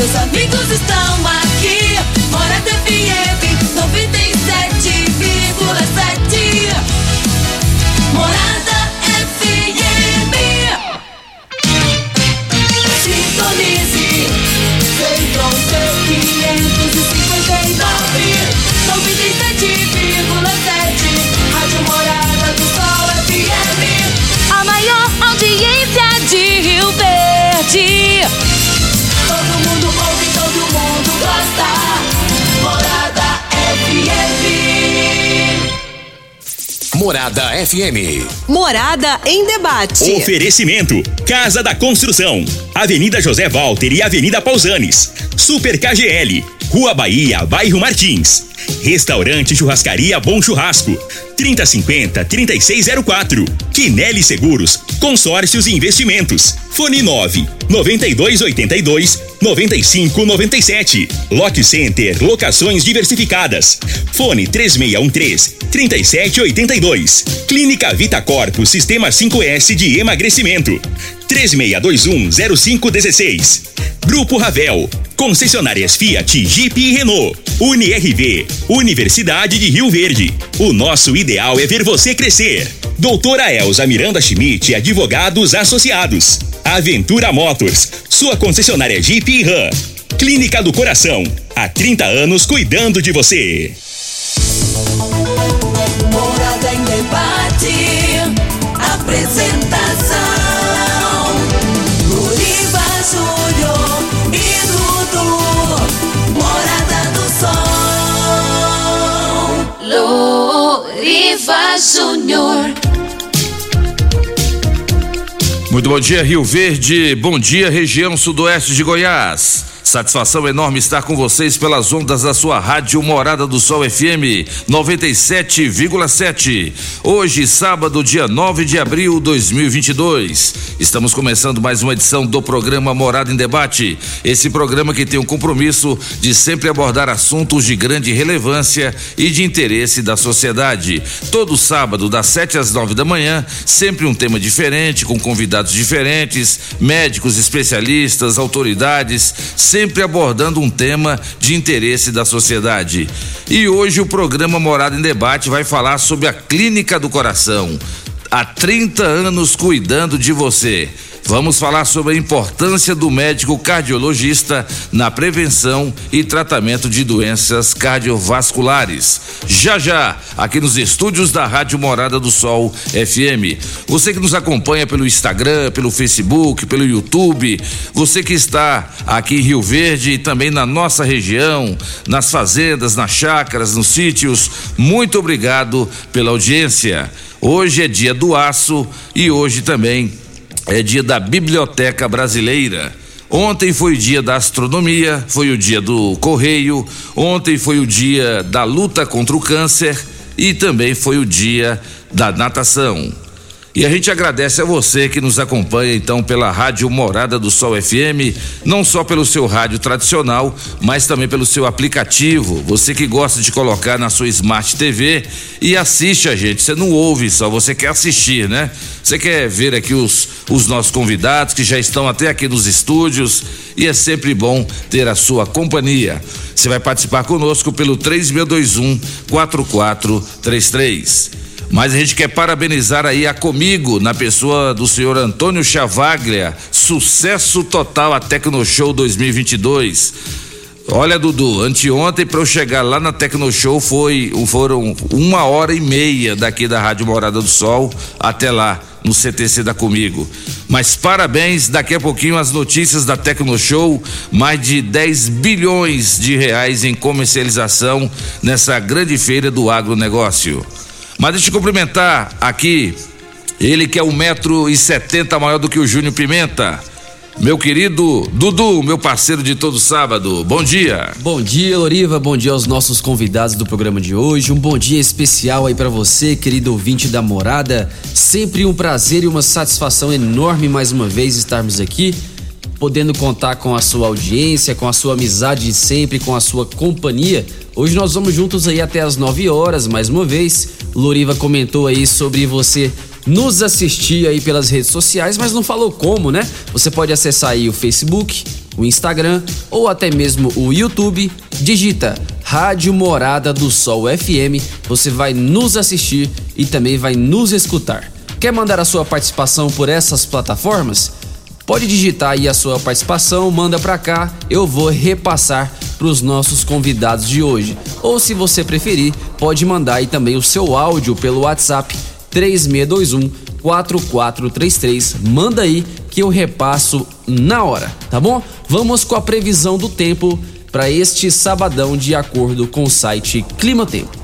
seus amigos estão aqui. Morada FM 97,7. Morada FM. Sintonize. Central C 559. 97,7. Rádio Morada do Sol FM. A maior audiência de Rio Verde. Morada FM. Morada em debate. Oferecimento: Casa da Construção, Avenida José Walter e Avenida Pausanes. Super KGL, Rua Bahia, Bairro Martins. Restaurante Churrascaria Bom Churrasco. 3050-3604. Quinelli Seguros, Consórcios e Investimentos. Fone 9 9282 9597. Lock Center Locações Diversificadas. Fone 3613 3782. Clínica Vita Corpo Sistema 5S de Emagrecimento. 36210516. Grupo Ravel. Concessionárias Fiat, Jeep e Renault. UniRV. Universidade de Rio Verde. O nosso ideal é ver você crescer. Doutora Elza Miranda Schmidt, advogados associados. Aventura Motors. Sua concessionária Jeep e Ram. Clínica do Coração. Há 30 anos cuidando de você. Morada em debate. Apresentação: Luriva Júnior. Muito bom dia, Rio Verde. Bom dia, região sudoeste de Goiás. Satisfação enorme estar com vocês pelas ondas da sua rádio Morada do Sol FM 97,7. Hoje, sábado, dia 9 de abril de 2022. Estamos começando mais uma edição do programa Morada em Debate. Esse programa que tem o compromisso de sempre abordar assuntos de grande relevância e de interesse da sociedade. Todo sábado, das 7 às 9 da manhã, sempre um tema diferente, com convidados diferentes, médicos, especialistas, autoridades, sempre abordando um tema de interesse da sociedade. E hoje o programa Morada em Debate vai falar sobre a Clínica do Coração. Há 30 anos cuidando de você. Vamos falar sobre a importância do médico cardiologista na prevenção e tratamento de doenças cardiovasculares. Já já, aqui nos estúdios da Rádio Morada do Sol FM. Você que nos acompanha pelo Instagram, pelo Facebook, pelo YouTube, você que está aqui em Rio Verde e também na nossa região, nas fazendas, nas chácaras, nos sítios, muito obrigado pela audiência. Hoje é dia do aço e hoje também é dia da Biblioteca Brasileira. Ontem foi o dia da astronomia, foi o dia do correio, ontem foi o dia da luta contra o câncer e também foi o dia da natação. E a gente agradece a você que nos acompanha então pela Rádio Morada do Sol FM, não só pelo seu rádio tradicional, mas também pelo seu aplicativo. Você que gosta de colocar na sua Smart TV e assiste a gente. Você não ouve só, você quer assistir, né? Você quer ver aqui os, os nossos convidados que já estão até aqui nos estúdios e é sempre bom ter a sua companhia. Você vai participar conosco pelo 3621 4433. Mas a gente quer parabenizar aí a Comigo, na pessoa do senhor Antônio Chavaglia. Sucesso total a Tecno Show 2022. Olha, Dudu, anteontem para eu chegar lá na Tecno Show foi, foram uma hora e meia daqui da Rádio Morada do Sol até lá no CTC da Comigo. Mas parabéns, daqui a pouquinho as notícias da Tecno Show, mais de 10 bilhões de reais em comercialização nessa grande feira do agronegócio. Mas deixa eu cumprimentar aqui ele que é um metro e setenta maior do que o Júnior Pimenta. Meu querido Dudu, meu parceiro de todo sábado. Bom dia. Bom dia, Loriva. Bom dia aos nossos convidados do programa de hoje. Um bom dia especial aí para você, querido ouvinte da Morada. Sempre um prazer e uma satisfação enorme mais uma vez estarmos aqui, podendo contar com a sua audiência, com a sua amizade de sempre, com a sua companhia. Hoje nós vamos juntos aí até as 9 horas, mais uma vez. Loriva comentou aí sobre você nos assistir aí pelas redes sociais, mas não falou como, né? Você pode acessar aí o Facebook, o Instagram ou até mesmo o YouTube, digita Rádio Morada do Sol FM, você vai nos assistir e também vai nos escutar. Quer mandar a sua participação por essas plataformas? Pode digitar aí a sua participação, manda para cá, eu vou repassar para os nossos convidados de hoje. Ou se você preferir, pode mandar aí também o seu áudio pelo WhatsApp 3621 4433. Manda aí que eu repasso na hora, tá bom? Vamos com a previsão do tempo para este sabadão de acordo com o site Clima Tempo.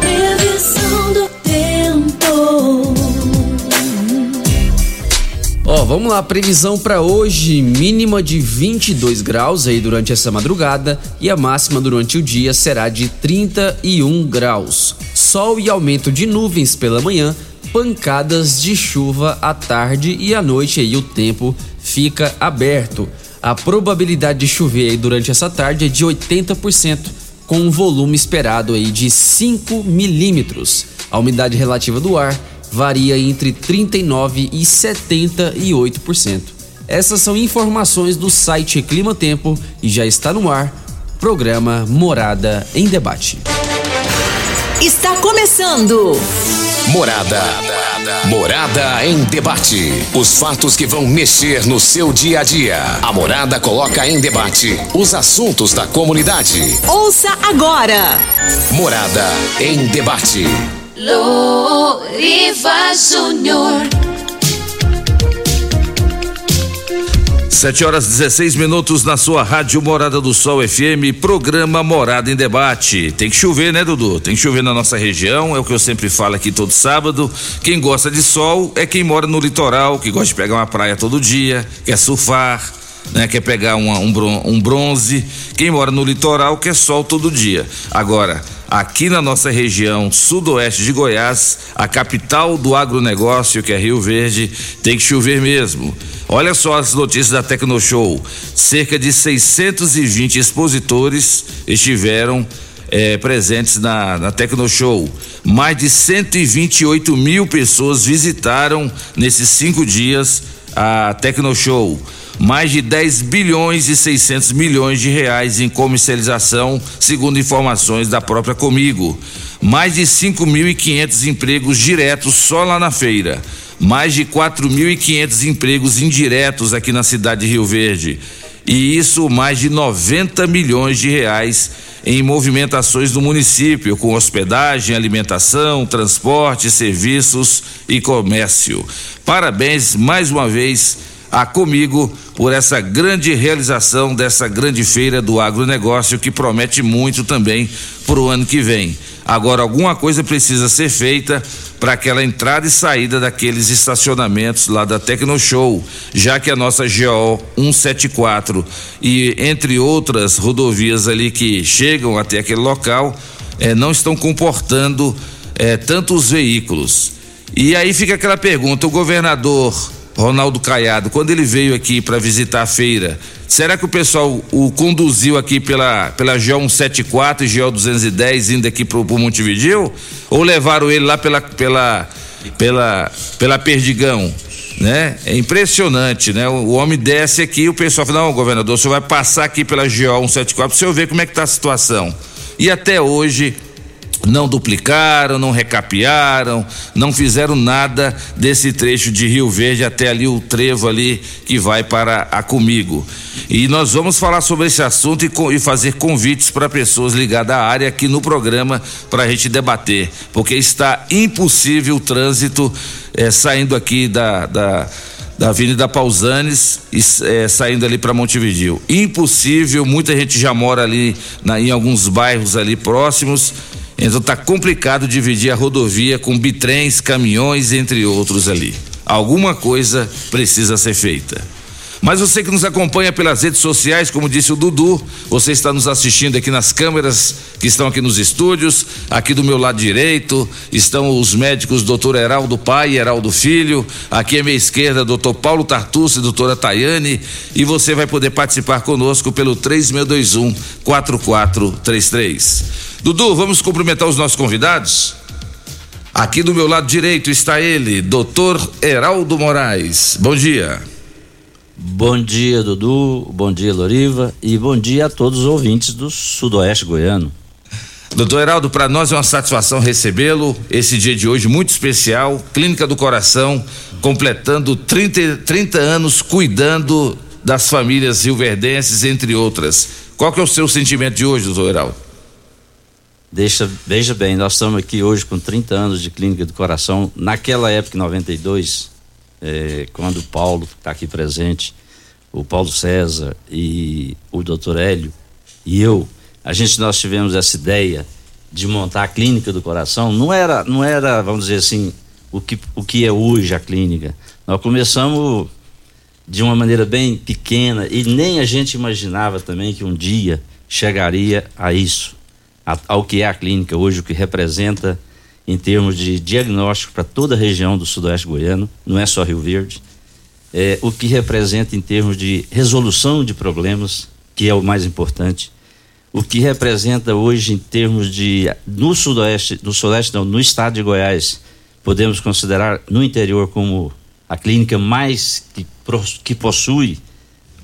Previsão do tempo. Ó, vamos lá, previsão para hoje, mínima de 22 graus aí durante essa madrugada e a máxima durante o dia será de 31 graus. Sol e aumento de nuvens pela manhã, pancadas de chuva à tarde e à noite aí o tempo fica aberto. A probabilidade de chover aí durante essa tarde é de 80%, com um volume esperado aí de 5 milímetros. A umidade relativa do ar varia entre 39 e 78%. Essas são informações do site Clima Tempo e já está no ar programa Morada em Debate. Está começando. Morada. Morada em debate. Os fatos que vão mexer no seu dia a dia. A Morada coloca em debate os assuntos da comunidade. Ouça agora. Morada em debate. Loriva Júnior. 7 horas 16 minutos na sua rádio Morada do Sol FM, programa Morada em Debate. Tem que chover, né, Dudu? Tem que chover na nossa região, é o que eu sempre falo aqui todo sábado. Quem gosta de sol é quem mora no litoral, que gosta de pegar uma praia todo dia, quer surfar, né, quer pegar uma- um, bron- um bronze. Quem mora no litoral quer sol todo dia. Agora, aqui na nossa região sudoeste de Goiás, a capital do agronegócio, que é Rio Verde, tem que chover mesmo. Olha só as notícias da Tecnoshow. Cerca de 620 expositores estiveram eh, presentes na, na Tecnoshow. Mais de 128 mil pessoas visitaram nesses cinco dias a Tecnoshow. Mais de 10 bilhões e 600 milhões de reais em comercialização, segundo informações da própria Comigo. Mais de 5.500 empregos diretos só lá na feira. Mais de 4.500 empregos indiretos aqui na cidade de Rio Verde. E isso mais de 90 milhões de reais em movimentações do município, com hospedagem, alimentação, transporte, serviços e comércio. Parabéns mais uma vez a comigo por essa grande realização dessa grande feira do agronegócio que promete muito também para o ano que vem. Agora, alguma coisa precisa ser feita para aquela entrada e saída daqueles estacionamentos lá da Tecnoshow, já que a nossa GO 174 e entre outras rodovias ali que chegam até aquele local eh, não estão comportando eh, tantos veículos. E aí fica aquela pergunta: o governador Ronaldo Caiado, quando ele veio aqui para visitar a feira, será que o pessoal o conduziu aqui pela, pela GO 174 e GO 210 indo aqui pro, pro Montevideo? Ou levaram ele lá pela, pela, pela, pela Perdigão? Né? É impressionante, né? O, o homem desce aqui e o pessoal fala: não, governador, o senhor vai passar aqui pela GO 174 para o senhor ver como é que tá a situação. E até hoje não duplicaram, não recapearam, não fizeram nada desse trecho de Rio Verde até ali o trevo ali que vai para a Comigo. E nós vamos falar sobre esse assunto e, e fazer convites para pessoas ligadas à área aqui no programa para a gente debater, porque está impossível o trânsito eh, saindo aqui da, da da Avenida Pausanes e eh, saindo ali para Montevideo. Impossível, muita gente já mora ali na- em alguns bairros ali próximos. Então tá complicado dividir a rodovia com bitrens, caminhões, entre outros ali. Alguma coisa precisa ser feita. Mas você que nos acompanha pelas redes sociais, como disse o Dudu, você está nos assistindo aqui nas câmeras que estão aqui nos estúdios. Aqui do meu lado direito estão os médicos doutor Heraldo Pai e Heraldo Filho. Aqui à minha esquerda, doutor Paulo Tartucci e doutora Tayane. E você vai poder participar conosco pelo 3621 4433. Dudu, vamos cumprimentar os nossos convidados? Aqui do meu lado direito está ele, doutor Heraldo Moraes. Bom dia. Bom dia, Dudu. Bom dia, Loriva. E bom dia a todos os ouvintes do Sudoeste Goiano. Doutor Heraldo, para nós é uma satisfação recebê-lo. Esse dia de hoje muito especial. Clínica do Coração, completando 30, 30 anos cuidando das famílias rioverdenses, entre outras. Qual que é o seu sentimento de hoje, doutor Heraldo? Deixa, veja bem, nós estamos aqui hoje com 30 anos de Clínica do Coração. Naquela época, em 92, é, quando o Paulo está aqui presente, o Paulo César e o doutor Hélio e eu, a gente nós tivemos essa ideia de montar a clínica do coração. Não era, não era, vamos dizer assim, o que, o que é hoje a clínica. Nós começamos de uma maneira bem pequena e nem a gente imaginava também que um dia chegaria a isso, ao que é a clínica hoje, o que representa em termos de diagnóstico para toda a região do sudoeste goiano, não é só Rio Verde, é, o que representa em termos de resolução de problemas, que é o mais importante, o que representa hoje em termos de no sudoeste, no sudeste não, no estado de Goiás, podemos considerar no interior como a clínica mais que, que possui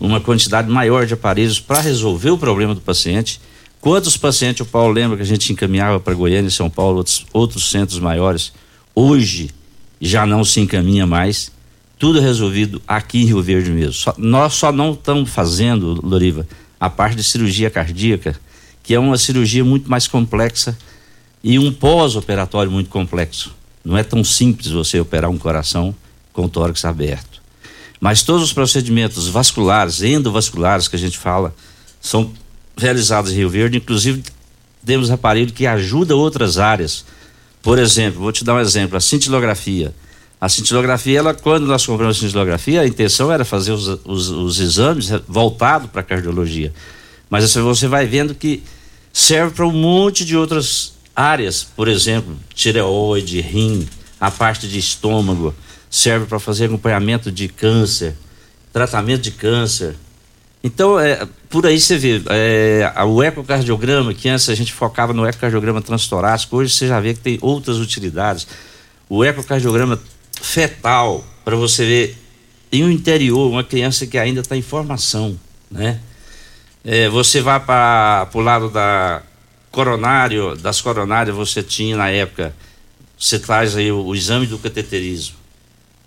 uma quantidade maior de aparelhos para resolver o problema do paciente. Quantos pacientes o Paulo lembra que a gente encaminhava para Goiânia São Paulo, outros, outros centros maiores, hoje já não se encaminha mais. Tudo resolvido aqui em Rio Verde mesmo. Só, nós só não estamos fazendo, Loriva, a parte de cirurgia cardíaca, que é uma cirurgia muito mais complexa e um pós-operatório muito complexo. Não é tão simples você operar um coração com o tórax aberto. Mas todos os procedimentos vasculares, endovasculares que a gente fala, são realizados em Rio Verde, inclusive temos aparelho que ajuda outras áreas. Por exemplo, vou te dar um exemplo, a cintilografia. A cintilografia, ela, quando nós compramos a cintilografia, a intenção era fazer os, os, os exames voltado para a cardiologia. Mas assim, você vai vendo que serve para um monte de outras áreas, por exemplo, tireoide, rim, a parte de estômago, serve para fazer acompanhamento de câncer, tratamento de câncer. Então, é, por aí você vê, é, o ecocardiograma, que antes a gente focava no ecocardiograma transtorácico, hoje você já vê que tem outras utilidades. O ecocardiograma fetal, para você ver em um interior, uma criança que ainda está em formação, né? É, você vai para o lado da coronário, das coronárias, você tinha na época, você traz aí o, o exame do cateterismo.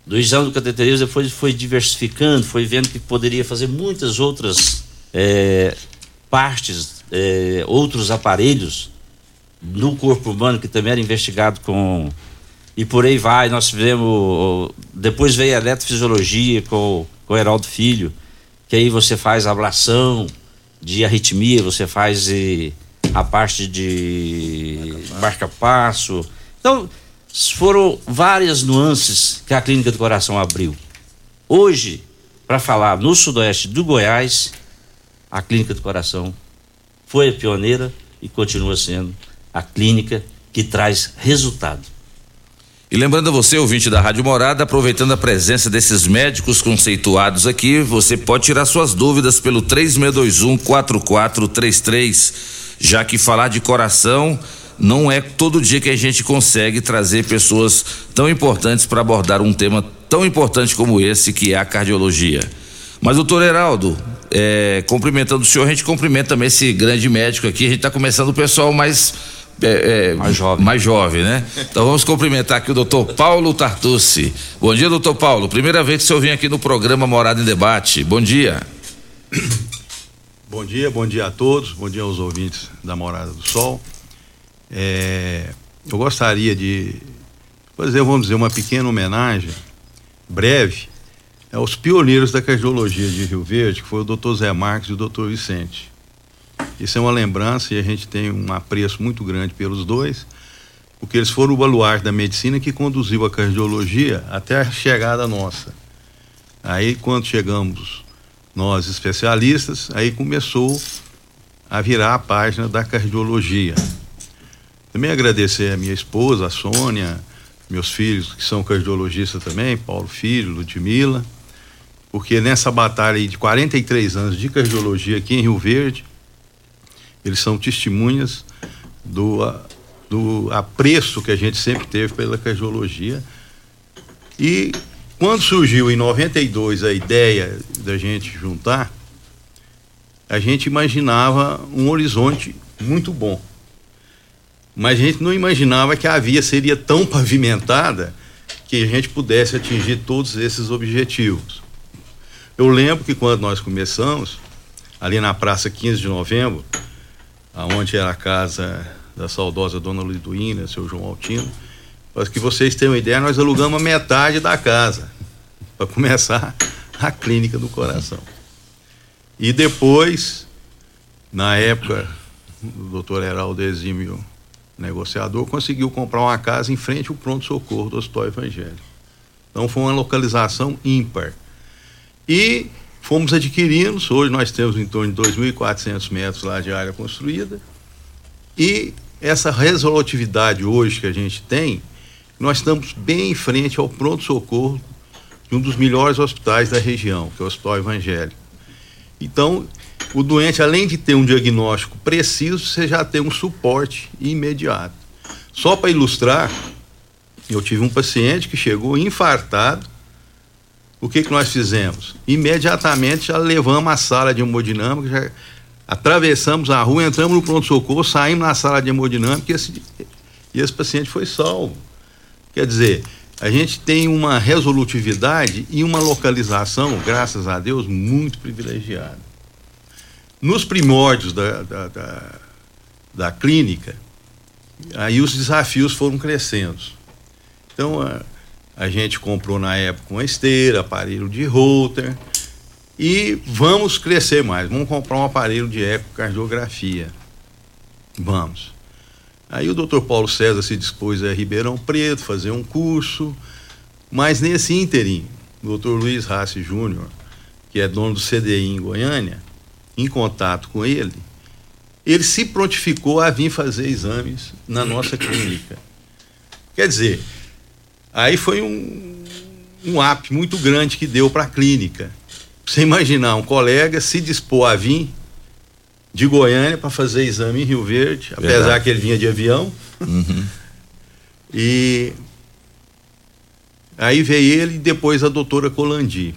Do exame do cateterismo depois foi diversificando, foi vendo que poderia fazer muitas outras é, partes, é, outros aparelhos no corpo humano que também era investigado com e por aí vai. Nós tivemos depois veio a eletrofisiologia com, com o Heraldo Filho, que aí você faz ablação de arritmia, você faz e, a parte de marca-passo. Então, foram várias nuances que a Clínica do Coração abriu. Hoje, para falar no sudoeste do Goiás, a Clínica do Coração foi a pioneira e continua sendo a clínica que traz resultado. E lembrando a você, ouvinte da Rádio Morada, aproveitando a presença desses médicos conceituados aqui, você pode tirar suas dúvidas pelo 3621 4433, já que falar de coração não é todo dia que a gente consegue trazer pessoas tão importantes para abordar um tema tão importante como esse, que é a cardiologia. Mas, doutor Heraldo, é, cumprimentando o senhor, a gente cumprimenta também esse grande médico aqui. A gente está começando o pessoal mais é, é, mais jovem. Mais jovem, né? Então vamos cumprimentar aqui o doutor Paulo Tartucci. Bom dia, doutor Paulo. Primeira vez que o senhor vem aqui no programa Morada em Debate. Bom dia. Bom dia, bom dia a todos, bom dia aos ouvintes da Morada do Sol. É, eu gostaria de fazer, vamos dizer, uma pequena homenagem, breve, aos pioneiros da cardiologia de Rio Verde, que foi o doutor Zé Marques e o doutor Vicente. Isso é uma lembrança e a gente tem um apreço muito grande pelos dois, porque eles foram o baluarte da medicina que conduziu a cardiologia até a chegada nossa. Aí, quando chegamos nós especialistas, aí começou a virar a página da cardiologia. Também agradecer a minha esposa, a Sônia, meus filhos que são cardiologistas também, Paulo Filho, Ludmila, porque nessa batalha de 43 anos de cardiologia aqui em Rio Verde, eles são testemunhas do, do apreço que a gente sempre teve pela cardiologia. E quando surgiu em 92 a ideia da gente juntar, a gente imaginava um horizonte muito bom. Mas a gente não imaginava que a via seria tão pavimentada que a gente pudesse atingir todos esses objetivos. Eu lembro que quando nós começamos, ali na Praça 15 de Novembro, aonde era a casa da saudosa Dona Liduína, seu João Altino, para que vocês tenham uma ideia, nós alugamos a metade da casa para começar a clínica do coração. E depois, na época, o doutor Heraldo Exímio, negociador, conseguiu comprar uma casa em frente ao pronto-socorro do Hospital Evangélico. Então foi uma localização ímpar. E fomos adquirindo, hoje nós temos em torno de 2.400 metros lá de área construída. E essa resolutividade hoje que a gente tem, nós estamos bem em frente ao pronto-socorro de um dos melhores hospitais da região, que é o Hospital Evangélico. Então, o doente, além de ter um diagnóstico preciso, você já tem um suporte imediato. Só para ilustrar, eu tive um paciente que chegou infartado. O que, que nós fizemos? Imediatamente já levamos a sala de hemodinâmica, já atravessamos a rua, entramos no pronto-socorro, saímos na sala de hemodinâmica e esse, e esse paciente foi salvo. Quer dizer, a gente tem uma resolutividade e uma localização, graças a Deus, muito privilegiada. Nos primórdios da, da, da, da clínica, aí os desafios foram crescendo. Então, a, a gente comprou na época uma esteira, aparelho de Holter, e vamos crescer mais. Vamos comprar um aparelho de ecocardiografia. Vamos. Aí o doutor Paulo César se dispôs a Ribeirão Preto fazer um curso, mas nesse ínterim, o doutor Luiz Rassi Júnior, que é dono do CDI em Goiânia, em contato com ele, ele se prontificou a vir fazer exames na nossa clínica. Quer dizer, aí foi um, um app muito grande que deu para a clínica. Você imaginar um colega se dispor a vir de Goiânia para fazer exame em Rio Verde, apesar Verdade. que ele vinha de avião. Uhum. E aí veio ele e depois a doutora Colandi.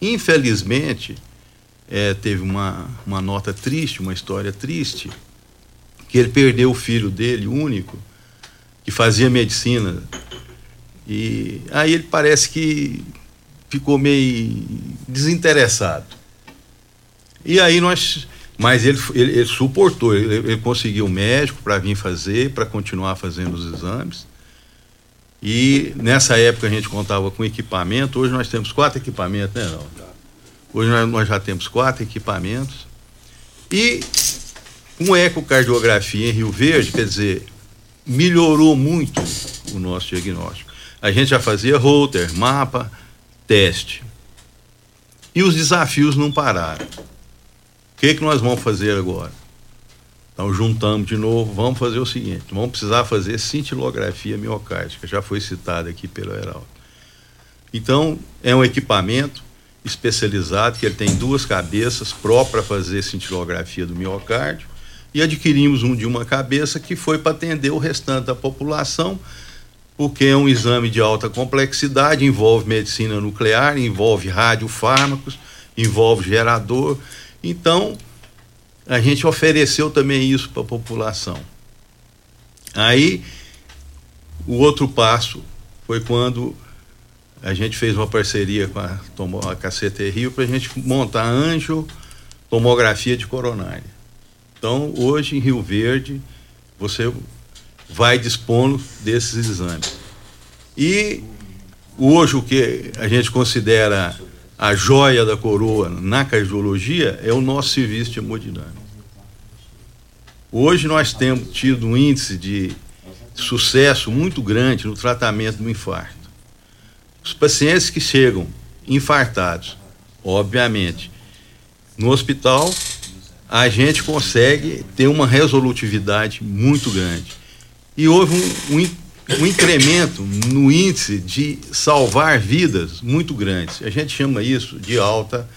Infelizmente, eh, teve uma, uma nota triste, uma história triste, que ele perdeu o filho dele, único, que fazia medicina. E aí ele parece que ficou meio desinteressado. E aí nós. Mas ele, ele, ele suportou, ele, ele conseguiu um médico para vir fazer, para continuar fazendo os exames. E nessa época a gente contava com equipamento, hoje nós temos quatro equipamentos, né, não? Hoje nós, já temos quatro equipamentos. E com ecocardiografia em Rio Verde, quer dizer, melhorou muito o nosso diagnóstico. A gente já fazia holter, mapa, teste. E os desafios não pararam. O que, que nós vamos fazer agora? Então juntamos de novo, vamos fazer o seguinte, vamos precisar fazer cintilografia miocárdica, já foi citado aqui pelo Heraldo. Então, é um equipamento especializado que ele tem duas cabeças próprias para fazer cintilografia do miocárdio e adquirimos um de uma cabeça que foi para atender o restante da população, porque é um exame de alta complexidade, envolve medicina nuclear, envolve radiofármacos, envolve gerador. Então, a gente ofereceu também isso para a população. Aí, o outro passo foi quando a gente fez uma parceria com a, tomo, a KCT Rio para a gente montar anjo tomografia de coronária. Então, hoje em Rio Verde, você vai dispondo desses exames. E hoje o que a gente considera a joia da coroa na cardiologia é o nosso serviço de hemodinâmica. Hoje nós temos tido um índice de sucesso muito grande no tratamento do infarto. Os pacientes que chegam infartados, obviamente, no hospital, a gente consegue ter uma resolutividade muito grande. E houve um, um, um incremento no índice de salvar vidas muito grande. A gente chama isso de alta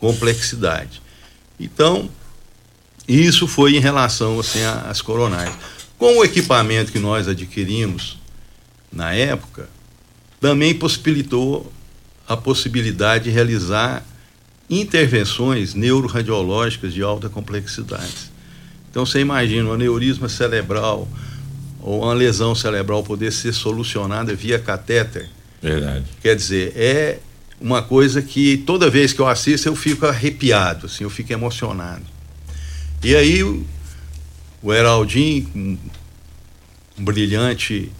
complexidade. Então, isso foi em relação assim às coronárias. Com o equipamento que nós adquirimos na época, também possibilitou a possibilidade de realizar intervenções neuroradiológicas de alta complexidade. Então você imagina um aneurisma cerebral ou uma lesão cerebral poder ser solucionada via catéter. Verdade. Quer dizer, é uma coisa que toda vez que eu assisto eu fico arrepiado, assim, eu fico emocionado. E aí o, o Heraldinho, um, um brilhante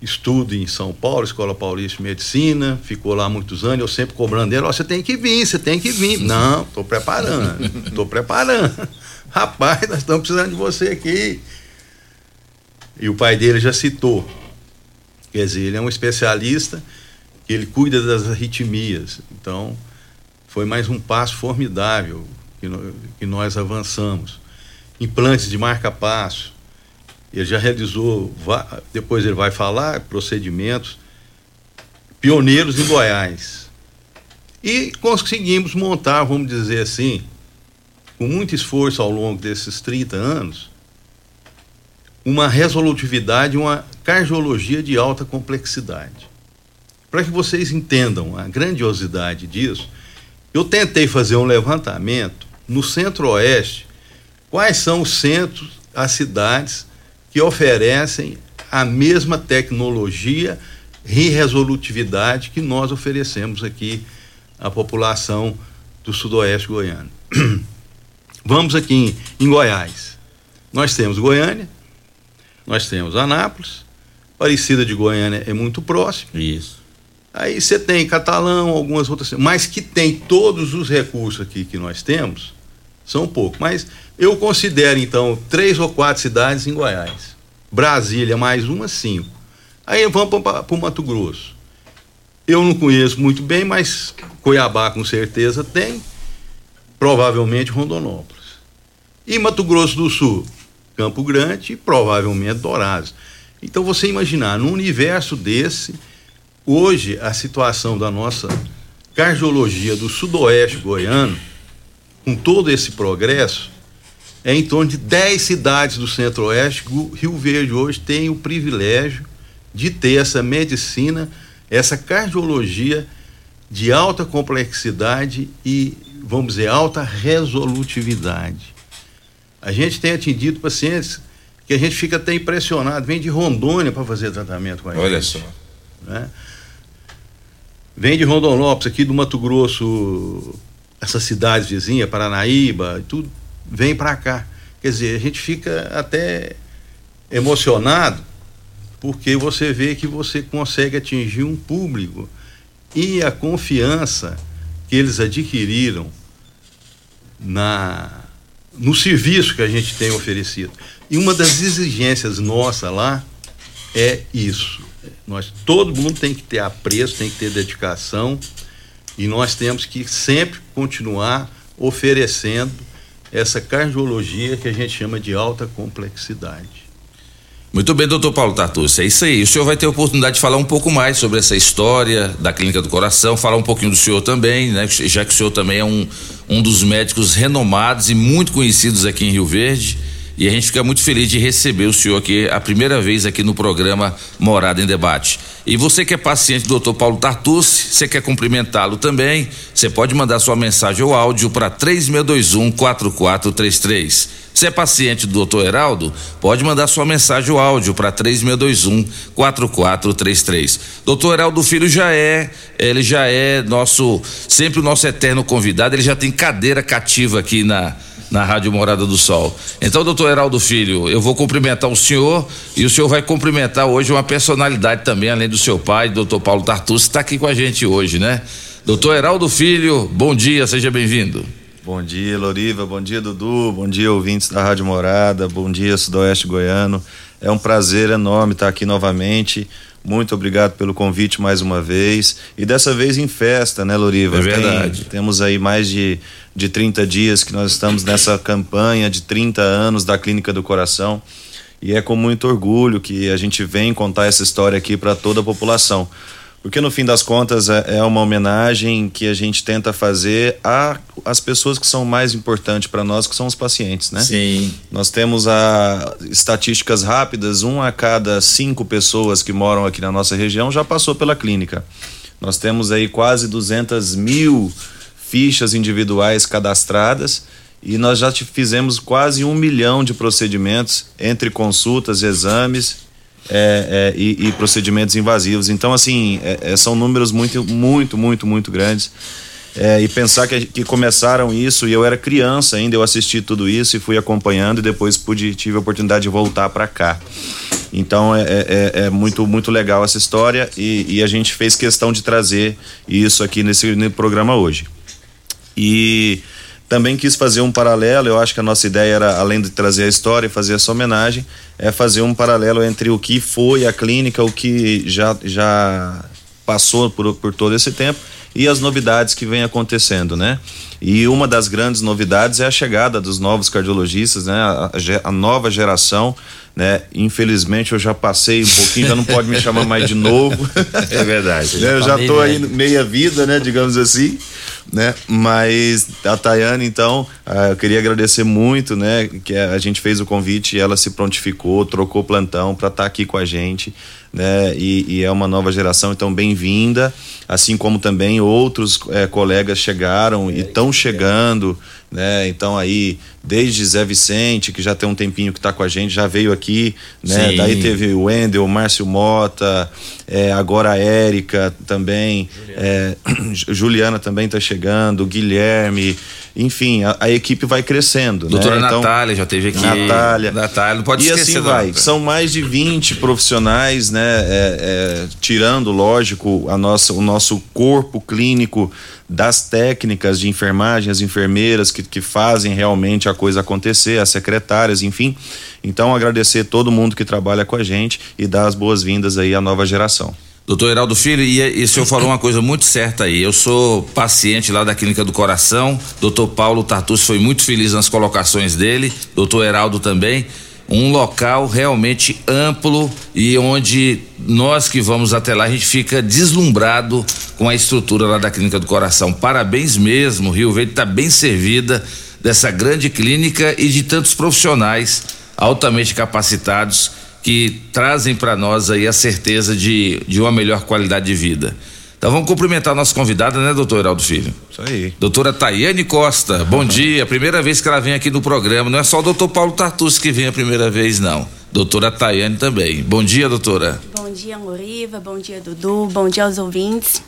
estudo em São Paulo, Escola Paulista de Medicina, ficou lá muitos anos, eu sempre cobrando ele, ó, você tem que vir, você tem que vir. Não, estou preparando, estou preparando. Rapaz, nós estamos precisando de você aqui. E o pai dele já citou. Quer dizer, ele é um especialista, ele cuida das arritmias. Então, foi mais um passo formidável que nós avançamos. Implantes de marca-passo, ele já realizou, depois ele vai falar, procedimentos pioneiros em Goiás. E conseguimos montar, vamos dizer assim, com muito esforço ao longo desses 30 anos, uma resolutividade, uma cardiologia de alta complexidade. Para que vocês entendam a grandiosidade disso, eu tentei fazer um levantamento no centro-oeste, quais são os centros, as cidades que oferecem a mesma tecnologia e resolutividade que nós oferecemos aqui à população do sudoeste goiano. Vamos aqui em, em Goiás. Nós temos Goiânia, nós temos Anápolis, Aparecida de Goiânia é muito próximo. Isso. Aí você tem Catalão, algumas outras, mas que tem todos os recursos aqui que nós temos, são poucos. Mas eu considero, então, três ou quatro cidades em Goiás. Brasília, mais uma, cinco. Aí vamos para o Mato Grosso. Eu não conheço muito bem, mas Cuiabá com certeza tem. Provavelmente Rondonópolis. E Mato Grosso do Sul, Campo Grande e provavelmente Dourados. Então você imaginar, num universo desse, hoje a situação da nossa cardiologia do sudoeste goiano, com todo esse progresso, é em torno de 10 cidades do Centro-Oeste. Rio Verde hoje tem o privilégio de ter essa medicina, essa cardiologia de alta complexidade e, vamos dizer, alta resolutividade. A gente tem atendido pacientes que a gente fica até impressionado, vem de Rondônia para fazer tratamento com a Olha gente. só. Né? Vem de Rondonópolis, aqui do Mato Grosso, essas cidades vizinhas, Paranaíba, tudo, vem para cá. Quer dizer, a gente fica até emocionado porque você vê que você consegue atingir um público e a confiança que eles adquiriram na no serviço que a gente tem oferecido. E uma das exigências nossa lá é isso. Nós todo mundo tem que ter apreço, tem que ter dedicação e nós temos que sempre continuar oferecendo essa cardiologia que a gente chama de alta complexidade. Muito bem, doutor Paulo Tartucci, é isso aí. O senhor vai ter a oportunidade de falar um pouco mais sobre essa história da Clínica do Coração, falar um pouquinho do senhor também, né? Já que o senhor também é um, um dos médicos renomados e muito conhecidos aqui em Rio Verde. E a gente fica muito feliz de receber o senhor aqui a primeira vez aqui no programa Morada em Debate. E você que é paciente do Dr. Paulo Tartucci, você quer cumprimentá-lo também, você pode mandar sua mensagem ou áudio para 3621 4433. Você é paciente do Dr. Heraldo? Pode mandar sua mensagem ou áudio para 3621 4433. Doutor Heraldo Filho já é, ele já é nosso, sempre o nosso eterno convidado, ele já tem cadeira cativa aqui na na Rádio Morada do Sol. Então, doutor Heraldo Filho, eu vou cumprimentar o senhor e o senhor vai cumprimentar hoje uma personalidade também, além do seu pai, doutor Paulo Tartus, está aqui com a gente hoje, né? Doutor Heraldo Filho, bom dia, seja bem-vindo. Bom dia, Loriva, bom dia, Dudu, bom dia, ouvintes da Rádio Morada, bom dia, Sudoeste Goiano. É um prazer enorme estar aqui novamente. Muito obrigado pelo convite mais uma vez. E dessa vez em festa, né, Loriva? É verdade. Tem, temos aí mais de, de 30 dias que nós estamos nessa campanha de 30 anos da Clínica do Coração. E é com muito orgulho que a gente vem contar essa história aqui para toda a população. porque no fim das contas é, é uma homenagem que a gente tenta fazer a as pessoas que são mais importantes para nós, que são os pacientes, né? Sim. Nós temos a estatísticas rápidas, um a cada cinco pessoas que moram aqui na nossa região já passou pela clínica. Nós temos aí quase 200 mil fichas individuais cadastradas e nós já fizemos quase um milhão de procedimentos entre consultas, exames é, é, e, e procedimentos invasivos. Então, assim, é, é, são números muito, muito, muito, muito grandes. É, e pensar que, que começaram isso e eu era criança ainda, eu assisti tudo isso e fui acompanhando e depois pude, tive a oportunidade de voltar para cá. Então é, é, muito, muito legal essa história e, e a gente fez questão de trazer isso aqui nesse, no programa hoje. E também quis fazer um paralelo, eu acho que a nossa ideia era, além de trazer a história e fazer essa homenagem, é fazer um paralelo entre o que foi a clínica, o que já, já passou por, por todo esse tempo e as novidades que vem acontecendo, né? E uma das grandes novidades é a chegada dos novos cardiologistas, né? A, a nova geração, né? Infelizmente eu já passei um pouquinho, já não pode me chamar mais de novo. É verdade. né? Eu tá já meio tô aí velho. meia vida, né, digamos assim, né? Mas a Tayane, então, ah, eu queria agradecer muito, né, que a gente fez o convite e ela se prontificou, trocou plantão para estar aqui com a gente, né? E, e é uma nova geração, então bem-vinda, assim como também outros eh, colegas chegaram e estão chegando, né? Então aí desde Zé Vicente, que já tem um tempinho que está com a gente, já veio aqui, né? Sim. Daí teve o Wendel, o Márcio Mota, é, agora a Érica também, é, Juliana também está chegando, Guilherme, enfim, a, a equipe vai crescendo. Doutora né? Então, Natália já teve aqui. Natália. Natália, não pode e esquecer assim da vai. Natália. São mais de 20 profissionais, né? é, é, tirando, lógico, a nossa, o nosso corpo clínico das técnicas de enfermagem, as enfermeiras que, que fazem realmente a coisa acontecer, as secretárias, enfim. Então, agradecer todo mundo que trabalha com a gente e dar as boas-vindas aí à nova geração. Doutor Heraldo Filho, e, e o senhor falou uma coisa muito certa aí. Eu sou paciente lá da Clínica do Coração. Doutor Paulo Tartus foi muito feliz nas colocações dele. Doutor Heraldo também. Um local realmente amplo e onde nós que vamos até lá, a gente fica deslumbrado com a estrutura lá da Clínica do Coração. Parabéns mesmo, Rio Verde está bem servida dessa grande clínica e de tantos profissionais altamente capacitados que trazem para nós aí a certeza de, de uma melhor qualidade de vida. Então vamos cumprimentar a nossa convidada, né, doutor Heraldo Filho? Isso aí. Doutora Tayane Costa, bom dia. Primeira vez que ela vem aqui no programa. Não é só o doutor Paulo Tartus que vem a primeira vez, não. Doutora Tayane também. Bom dia, doutora. Bom dia, Loriva. Bom dia, Dudu. Bom dia aos ouvintes.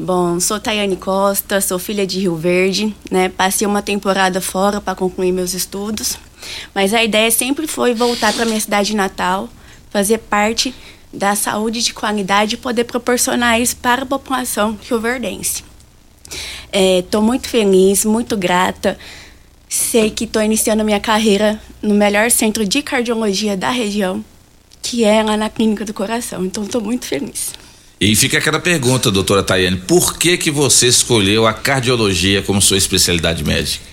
Bom, sou Tayane Costa, sou filha de Rio Verde, né? Passei uma temporada fora para concluir meus estudos, mas a ideia sempre foi voltar para minha cidade natal, fazer parte da saúde de qualidade e poder proporcionar isso para a população rioverdense. Estou muito feliz, muito grata. Sei que estou iniciando minha carreira no melhor centro de cardiologia da região, que é lá na Clínica do Coração. Então, estou muito feliz. E fica aquela pergunta, doutora Tayane, por que que você escolheu a cardiologia como sua especialidade médica?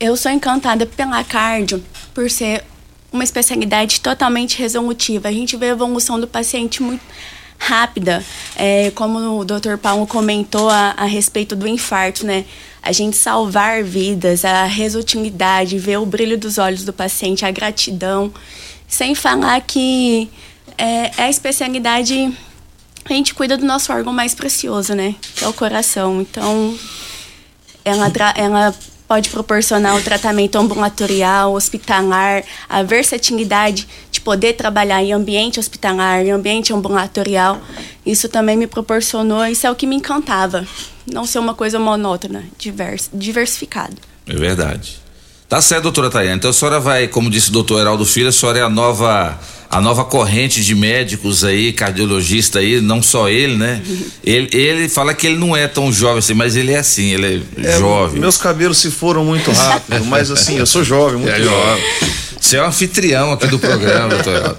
Eu sou encantada pela cardio por ser uma especialidade totalmente resolutiva. A gente vê a evolução do paciente muito rápida, é, como o Dr. Paulo comentou a, a respeito do infarto, né? A gente salvar vidas, a resolutividade, ver o brilho dos olhos do paciente, a gratidão, sem falar que é, é a especialidade a gente cuida do nosso órgão mais precioso, né? Que é o coração. Então, ela, ela pode proporcionar o tratamento ambulatorial, hospitalar, a versatilidade de poder trabalhar em ambiente hospitalar, em ambiente ambulatorial. Isso também me proporcionou, isso é o que me encantava. Não ser uma coisa monótona, divers, diversificado. É verdade. Tá certo, doutora Tayane. Então a senhora vai, como disse o doutor Heraldo Filho, a senhora é a nova, a nova corrente de médicos aí, cardiologista aí, não só ele, né? Ele, ele fala que ele não é tão jovem assim, mas ele é assim, ele é, É, jovem. Meus cabelos se foram muito rápido, mas assim, eu sou jovem, muito É jovem. jovem. Você é o anfitrião aqui do programa, doutor.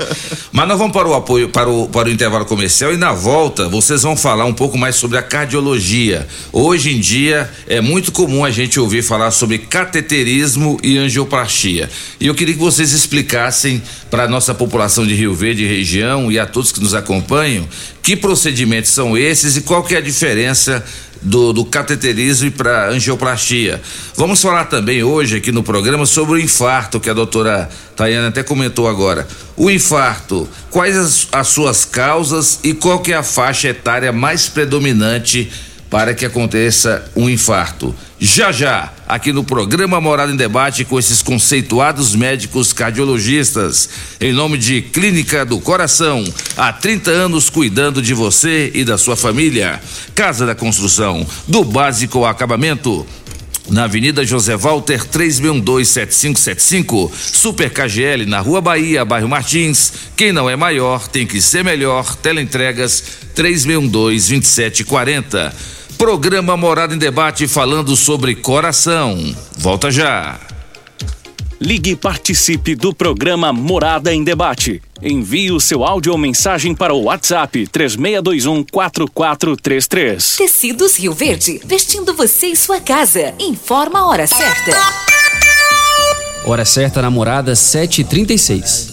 Mas nós vamos para o apoio, para o, para o intervalo comercial e na volta vocês vão falar um pouco mais sobre a cardiologia. Hoje em dia é muito comum a gente ouvir falar sobre cateterismo e angioplastia. E eu queria que vocês explicassem para a nossa população de Rio Verde e região e a todos que nos acompanham que procedimentos são esses e qual que é a diferença do, do cateterismo para angioplastia. Vamos falar também hoje aqui no programa sobre o infarto, que a doutora Tayana até comentou agora. O infarto, quais as, as suas causas e qual que é a faixa etária mais predominante para que aconteça um infarto? Já já, aqui no programa Morada em Debate com esses conceituados médicos cardiologistas, em nome de Clínica do Coração, há 30 anos cuidando de você e da sua família. Casa da Construção, do básico ao acabamento. Na Avenida José Walter 3627575, Super KGL na Rua Bahia, bairro Martins. Quem não é maior tem que ser melhor. Teleentregas 36122740. Programa Morada em Debate falando sobre coração. Volta já. Ligue e participe do programa Morada em Debate. Envie o seu áudio ou mensagem para o WhatsApp 3621 4433. Tecidos Rio Verde, vestindo você e sua casa. Informa a hora certa. Hora certa, namorada, 7h36.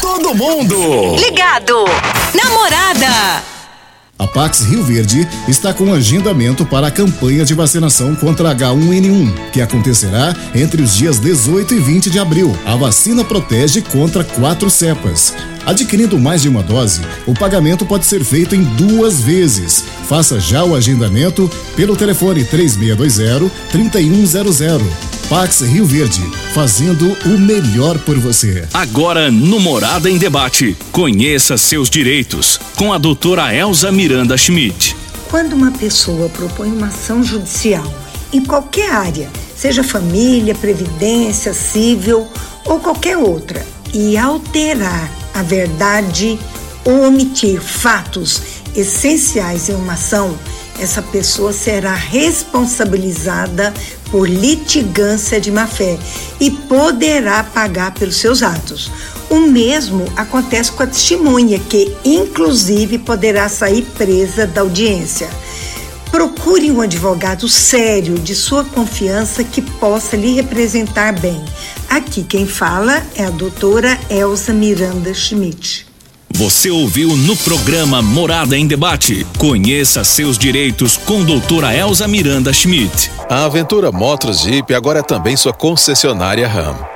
Todo mundo Ligado. Namorada. A Pax Rio Verde está com agendamento para a campanha de vacinação contra H1N1, que acontecerá entre os dias 18 e 20 de abril. A vacina protege contra quatro cepas. Adquirindo mais de uma dose, o pagamento pode ser feito em duas vezes. Faça já o agendamento pelo telefone 3620-3100. Pax Rio Verde, fazendo o melhor por você. Agora no Morada em Debate, conheça seus direitos com a doutora Elza Miranda Schmidt. Quando uma pessoa propõe uma ação judicial em qualquer área, seja família, previdência, civil ou qualquer outra, e alterar a verdade ou omitir fatos essenciais em uma ação, essa pessoa será responsabilizada por litigância de má-fé e poderá pagar pelos seus atos. O mesmo acontece com a testemunha, que inclusive poderá sair presa da audiência. Procure um advogado sério, de sua confiança, que possa lhe representar bem. Aqui quem fala é a doutora Elza Miranda Schmidt. Você ouviu no programa Morada em Debate. Conheça seus direitos com doutora Elza Miranda Schmidt. A Aventura Motors Jeep agora é também sua concessionária RAM.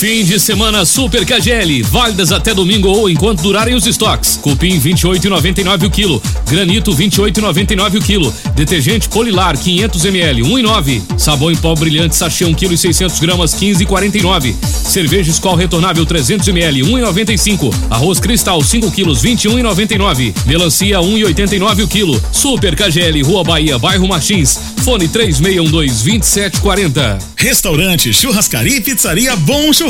Fim de semana Super KGL, válidas até domingo ou enquanto durarem os estoques. Cupim 28,99 o quilo, granito 28,99 o quilo, detergente Polilar 500 ml 1,9, sabão em pó brilhante sachê 1 kg e 600 gramas 15,49, cerveja Skol retornável 300 ml 1,95, arroz Cristal 5 quilos 21,99, melancia 1,89 o quilo. Super KGL, Rua Bahia, bairro Martins. Fone 3612 2740. Restaurante, churrascaria e pizzaria Bom Churrasco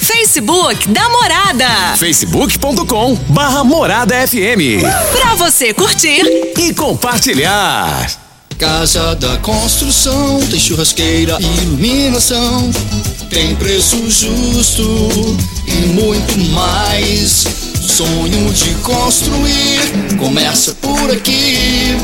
Facebook da Morada. facebook.com barra Morada FM. Pra você curtir e compartilhar. Casa da Construção tem churrasqueira e iluminação, tem preço justo e muito mais. Sonho de construir começa por aqui.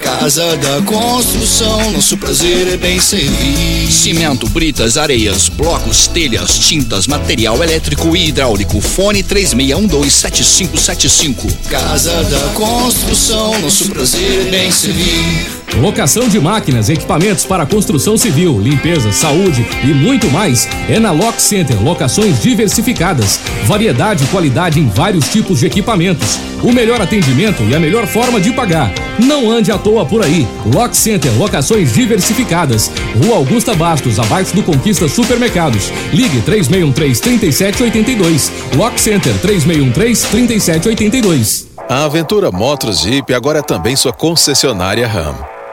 Casa da Construção, nosso prazer é bem servir. Cimento, britas, areias, blocos, telhas, tintas, material elétrico e hidráulico. Fone 36127575. Casa da Construção, nosso prazer é bem servir. Locação de máquinas, equipamentos para construção civil, limpeza, saúde e muito mais é na Lock Center. Locações diversificadas, variedade e qualidade em vários tipos de equipamentos, o melhor atendimento e a melhor forma de pagar. Não ande à toa por aí. Lock Center, locações diversificadas. Rua Augusta Bastos, abaixo do Conquista Supermercados. Ligue 3613-3782. Lock Center 3613-3782. A Aventura Motos Jeep agora é também sua concessionária RAM.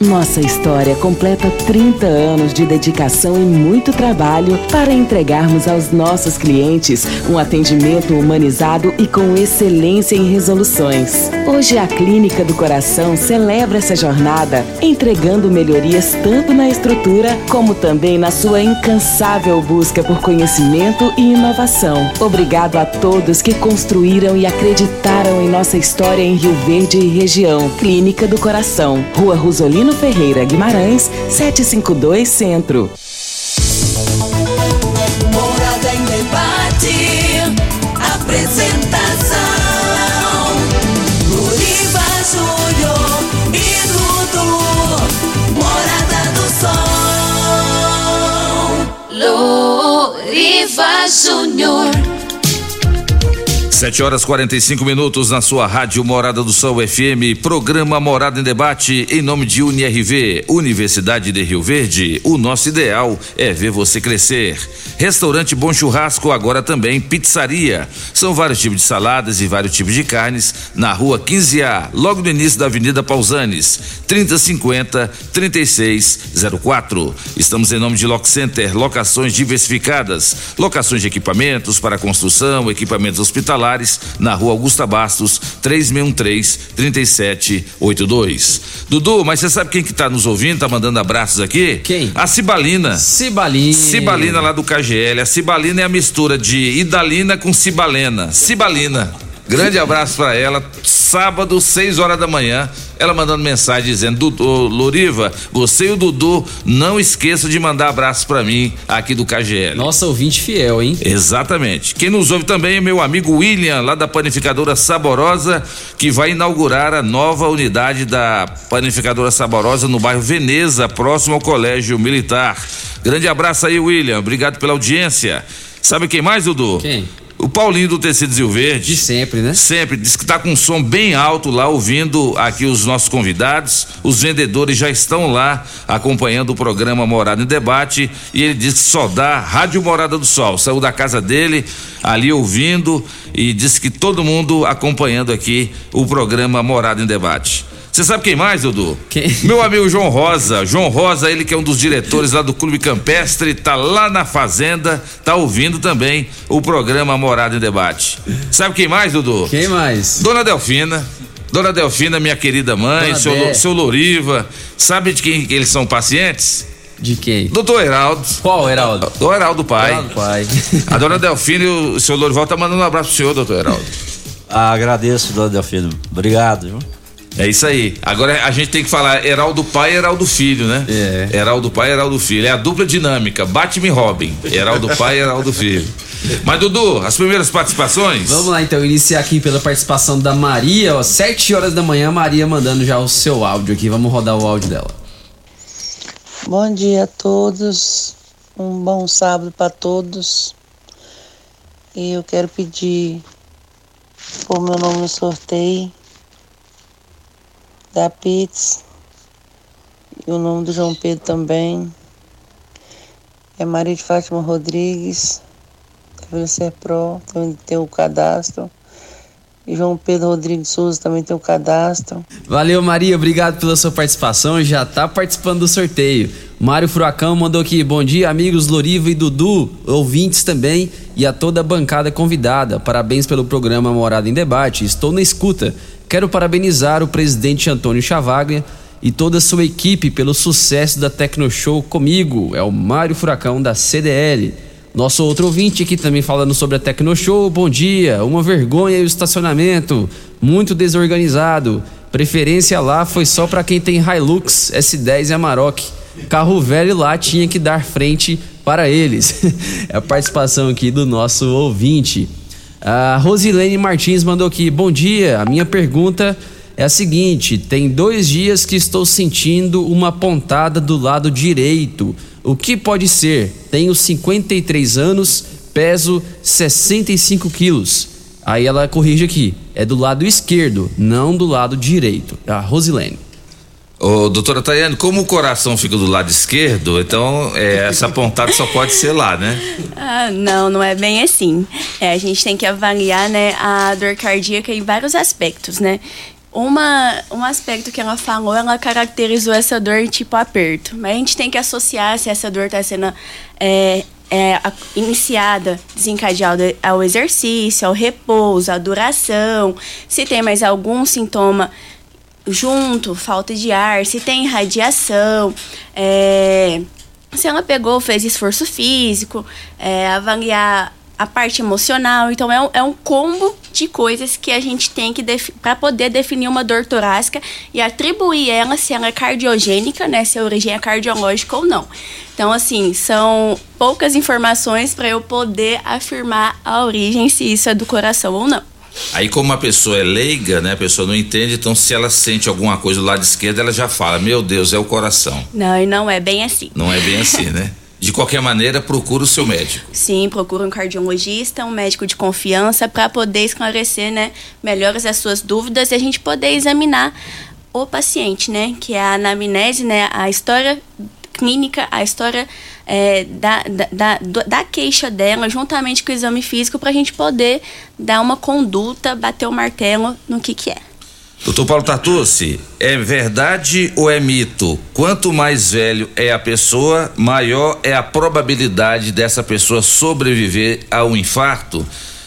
Nossa história completa 30 anos de dedicação e muito trabalho para entregarmos aos nossos clientes um atendimento humanizado e com excelência em resoluções. Hoje a Clínica do Coração celebra essa jornada, entregando melhorias tanto na estrutura como também na sua incansável busca por conhecimento e inovação. Obrigado a todos que construíram e acreditaram em nossa história em Rio Verde e região. Clínica do Coração, Rua Rosolino Ferreira Guimarães, 752 Centro. Morada em debate. Apresentação. Luriva Júnior e Dudu. Morada do Sol. Luriva Júnior. 7 horas 45 minutos na sua rádio Morada do Sol FM, programa Morada em Debate, em nome de UniRV, Universidade de Rio Verde. O nosso ideal é ver você crescer. Restaurante Bom Churrasco, agora também pizzaria. São vários tipos de saladas e vários tipos de carnes na rua 15A, logo no início da Avenida Pausanes, 3050 3604. Estamos em nome de Lock Center, locações diversificadas, locações de equipamentos para construção, equipamentos hospitalares na rua Augusta Bastos, 3613-3782. Dudu, mas você sabe quem que tá nos ouvindo, tá mandando abraços aqui? Quem? A Cibalina. Cibalina. Cibalina lá do KGL. A Cibalina é a mistura de Idalina com Cibalena. Cibalina. Grande abraço para ela. Sábado, 6 horas da manhã, ela mandando mensagem dizendo: Dudu, Loriva, você e o Dudu, não esqueça de mandar abraços para mim aqui do KGL. Nossa ouvinte fiel, hein? Exatamente. Quem nos ouve também é meu amigo William, lá da Panificadora Saborosa, que vai inaugurar a nova unidade da Panificadora Saborosa no bairro Veneza, próximo ao Colégio Militar. Grande abraço aí, William. Obrigado pela audiência. Sabe quem mais, Dudu? Quem? O Paulinho do Tecidos Rio Verde. De sempre, né? Sempre. Diz que tá com um som bem alto lá, ouvindo aqui os nossos convidados. Os vendedores já estão lá acompanhando o programa Morada em Debate. E ele diz que só dá Rádio Morada do Sol. Saiu da casa dele, ali ouvindo, e disse que todo mundo acompanhando aqui o programa Morada em Debate. Você sabe quem mais, Dudu? Quem? Meu amigo João Rosa. João Rosa, ele que é um dos diretores lá do Clube Campestre, tá lá na fazenda, tá ouvindo também o programa Morada em Debate. Sabe quem mais, Dudu? Quem mais? Dona Delfina. Dona Delfina, minha querida mãe, Dona seu, Dé. Lo- seu Loriva. Sabe de quem que eles são pacientes? De quem? Doutor Heraldo. Qual Heraldo? Do Heraldo Pai. Heraldo Pai. A dona Delfine e o senhor Lorival tá mandando um abraço pro senhor, doutor Heraldo. Ah, agradeço, dona Delfino. Obrigado, viu? É isso aí. Agora a gente tem que falar Heraldo Pai e Heraldo Filho, né? É. Heraldo Pai e Heraldo Filho. É a dupla dinâmica. Batman e Robin. Heraldo Pai e Heraldo Filho. Mas, Dudu, as primeiras participações? Vamos lá então, iniciar aqui pela participação da Maria, ó, 7 horas da manhã, Maria mandando já o seu áudio aqui. Vamos rodar o áudio dela. Bom dia a todos, um bom sábado para todos. E eu quero pedir por meu nome no sorteio da Pits e o nome do João Pedro também. É Maria de Fátima Rodrigues, da Vila Serpro, também tem o cadastro. E João Pedro Rodrigues Souza também tem o cadastro. Valeu, Maria, obrigado pela sua participação. Já tá participando do sorteio. Mário Furacão mandou aqui: bom dia, amigos Loriva e Dudu, ouvintes também e a toda a bancada convidada. Parabéns pelo programa Morada em Debate. Estou na escuta. Quero parabenizar o presidente Antônio Chavaglia e toda a sua equipe pelo sucesso da Tecnoshow comigo. É o Mário Furacão da CDL. Nosso outro ouvinte aqui também falando sobre a Tecnoshow. Bom dia, uma vergonha o estacionamento, muito desorganizado. Preferência lá foi só para quem tem Hilux, S10 e Amarok. Carro velho lá tinha que dar frente para eles. é a participação aqui do nosso ouvinte. A Rosilene Martins mandou aqui: Bom dia, a minha pergunta é a seguinte: tem dois dias que estou sentindo uma pontada do lado direito. O que pode ser? Tenho 53 anos, peso 65 quilos. Aí ela corrige aqui: é do lado esquerdo, não do lado direito. A Rosilene. Ô, doutora Tayane, como o coração fica do lado esquerdo, então é, essa pontada só pode ser lá, né? Ah, não, não é bem assim. É, a gente tem que avaliar né, a dor cardíaca em vários aspectos, né? Uma, um aspecto que ela falou, ela caracterizou essa dor tipo aperto. Mas a gente tem que associar se essa dor está sendo é, é, iniciada, desencadeada ao exercício, ao repouso, à duração, se tem mais algum sintoma junto, falta de ar, se tem radiação, é, se ela pegou, fez esforço físico, é, avaliar a parte emocional. Então, é um, é um combo de coisas que a gente tem que para poder definir uma dor torácica e atribuir ela se ela é cardiogênica, né, se a origem é cardiológica ou não. Então, assim, são poucas informações para eu poder afirmar a origem, se isso é do coração ou não. Aí, como a pessoa é leiga, né? A pessoa não entende, então se ela sente alguma coisa do lado esquerdo, ela já fala: Meu Deus, é o coração. Não, e não é bem assim. Não é bem assim, né? De qualquer maneira, procura o seu médico. Sim, procura um cardiologista, um médico de confiança para poder esclarecer, né, melhor as suas dúvidas e a gente poder examinar o paciente, né, que é a anamnese, né, a história clínica, a história é, da, da, da, da queixa dela, juntamente com o exame físico, para a gente poder dar uma conduta, bater o martelo no que que é. Doutor Paulo Tartucci, é verdade ou é mito? Quanto mais velho é a pessoa, maior é a probabilidade dessa pessoa sobreviver a um infarto?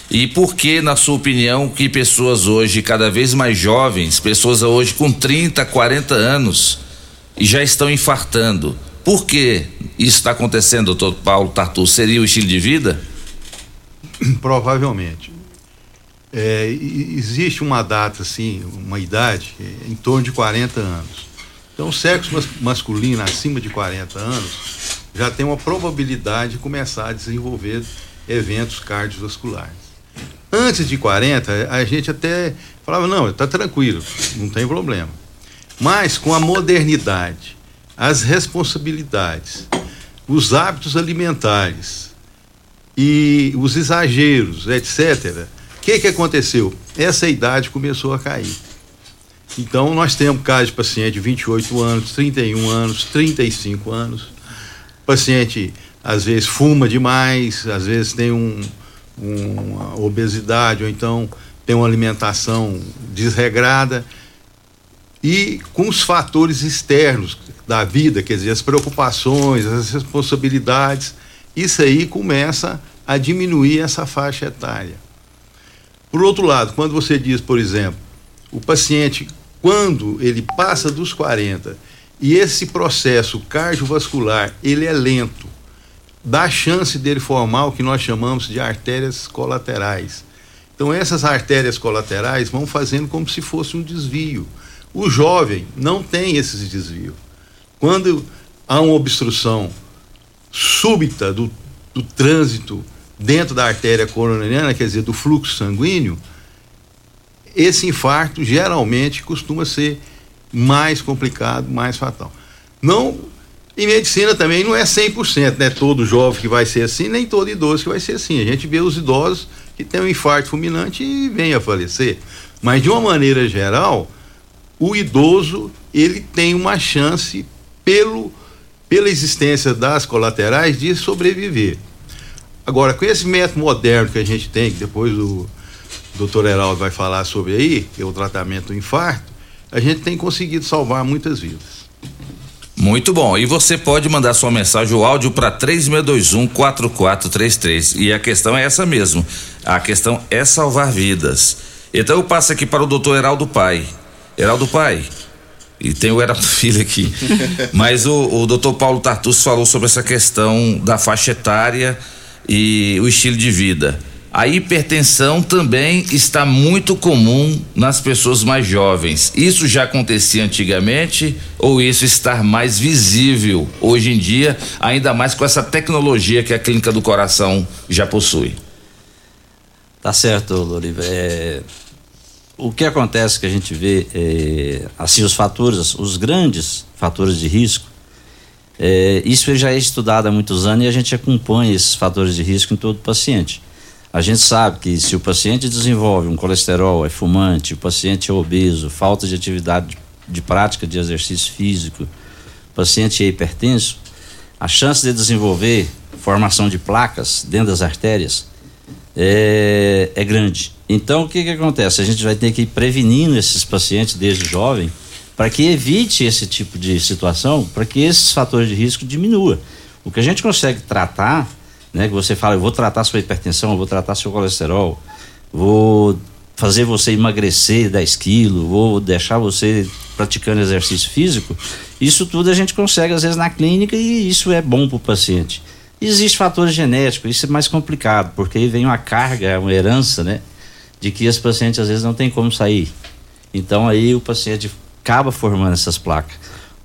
E por que, na sua opinião, que pessoas hoje, cada vez mais jovens, pessoas hoje com 30, 40 anos, e já estão infartando? Por que isso está acontecendo, doutor Paulo Tartucci? Seria o estilo de vida? Provavelmente. É, existe uma data, assim, uma idade, é, em torno de 40 anos. Então, o sexo mas- masculino acima de 40 anos já tem uma probabilidade de começar a desenvolver eventos cardiovasculares. Antes de 40, a gente até falava, não, está tranquilo, não tem problema. Mas com a modernidade, as responsabilidades, os hábitos alimentares, e os exageros, etc. O que, que aconteceu? Essa idade começou a cair. Então, nós temos casos de paciente de 28 anos, 31 anos, 35 anos. Paciente, às vezes, fuma demais, às vezes tem um, uma obesidade, ou então tem uma alimentação desregrada. E com os fatores externos da vida, quer dizer, as preocupações, as responsabilidades, isso aí começa a diminuir essa faixa etária. Por outro lado, quando você diz, por exemplo, o paciente, quando ele passa dos 40 E esse processo cardiovascular, ele é lento. Dá chance dele formar o que nós chamamos de artérias colaterais. Então essas artérias colaterais vão fazendo como se fosse um desvio. O jovem não tem esses desvios. Quando há uma obstrução súbita do, do trânsito dentro da artéria coronariana, quer dizer, do fluxo sanguíneo, esse infarto geralmente costuma ser mais complicado, mais fatal. Não, em medicina também não é 100%, né? Todo jovem que vai ser assim, nem todo idoso que vai ser assim. A gente vê os idosos que têm um infarto fulminante e vêm a falecer. Mas de uma maneira geral, o idoso, ele tem uma chance pelo pela existência das colaterais de sobreviver. Agora, com esse método moderno que a gente tem, que depois o doutor Heraldo vai falar sobre aí, que é o tratamento do infarto, a gente tem conseguido salvar muitas vidas. Muito bom. E você pode mandar sua mensagem, o áudio para 3621-4433. E a questão é essa mesmo. A questão é salvar vidas. Então eu passo aqui para o doutor Heraldo Pai. Heraldo Pai, e tem o Heraldo Filho aqui. Mas o, o doutor Paulo Tartus falou sobre essa questão da faixa etária e o estilo de vida. A hipertensão também está muito comum nas pessoas mais jovens. Isso já acontecia antigamente ou isso está mais visível hoje em dia, ainda mais com essa tecnologia que a Clínica do Coração já possui? Tá certo, Loriva. É, o que acontece que a gente vê, é, assim, os fatores, os grandes fatores de risco, é, isso já é estudado há muitos anos e a gente acompanha esses fatores de risco em todo paciente. A gente sabe que se o paciente desenvolve um colesterol, é fumante, o paciente é obeso, falta de atividade de, prática de exercício físico, o paciente é hipertenso, a chance de desenvolver formação de placas dentro das artérias é, é grande. Então o que, que acontece? A gente vai ter que ir prevenindo esses pacientes desde jovem para que evite esse tipo de situação, para que esses fatores de risco diminuam. O que a gente consegue tratar né? Que você fala, eu vou tratar sua hipertensão, eu vou tratar seu colesterol, vou fazer você emagrecer 10 quilos, vou deixar você praticando exercício físico. Isso tudo a gente consegue às vezes na clínica e isso é bom para o paciente. Existem fatores genéticos, isso é mais complicado, porque aí vem uma carga, uma herança, né? De que esse paciente às vezes não tem como sair. Então aí o paciente acaba formando essas placas.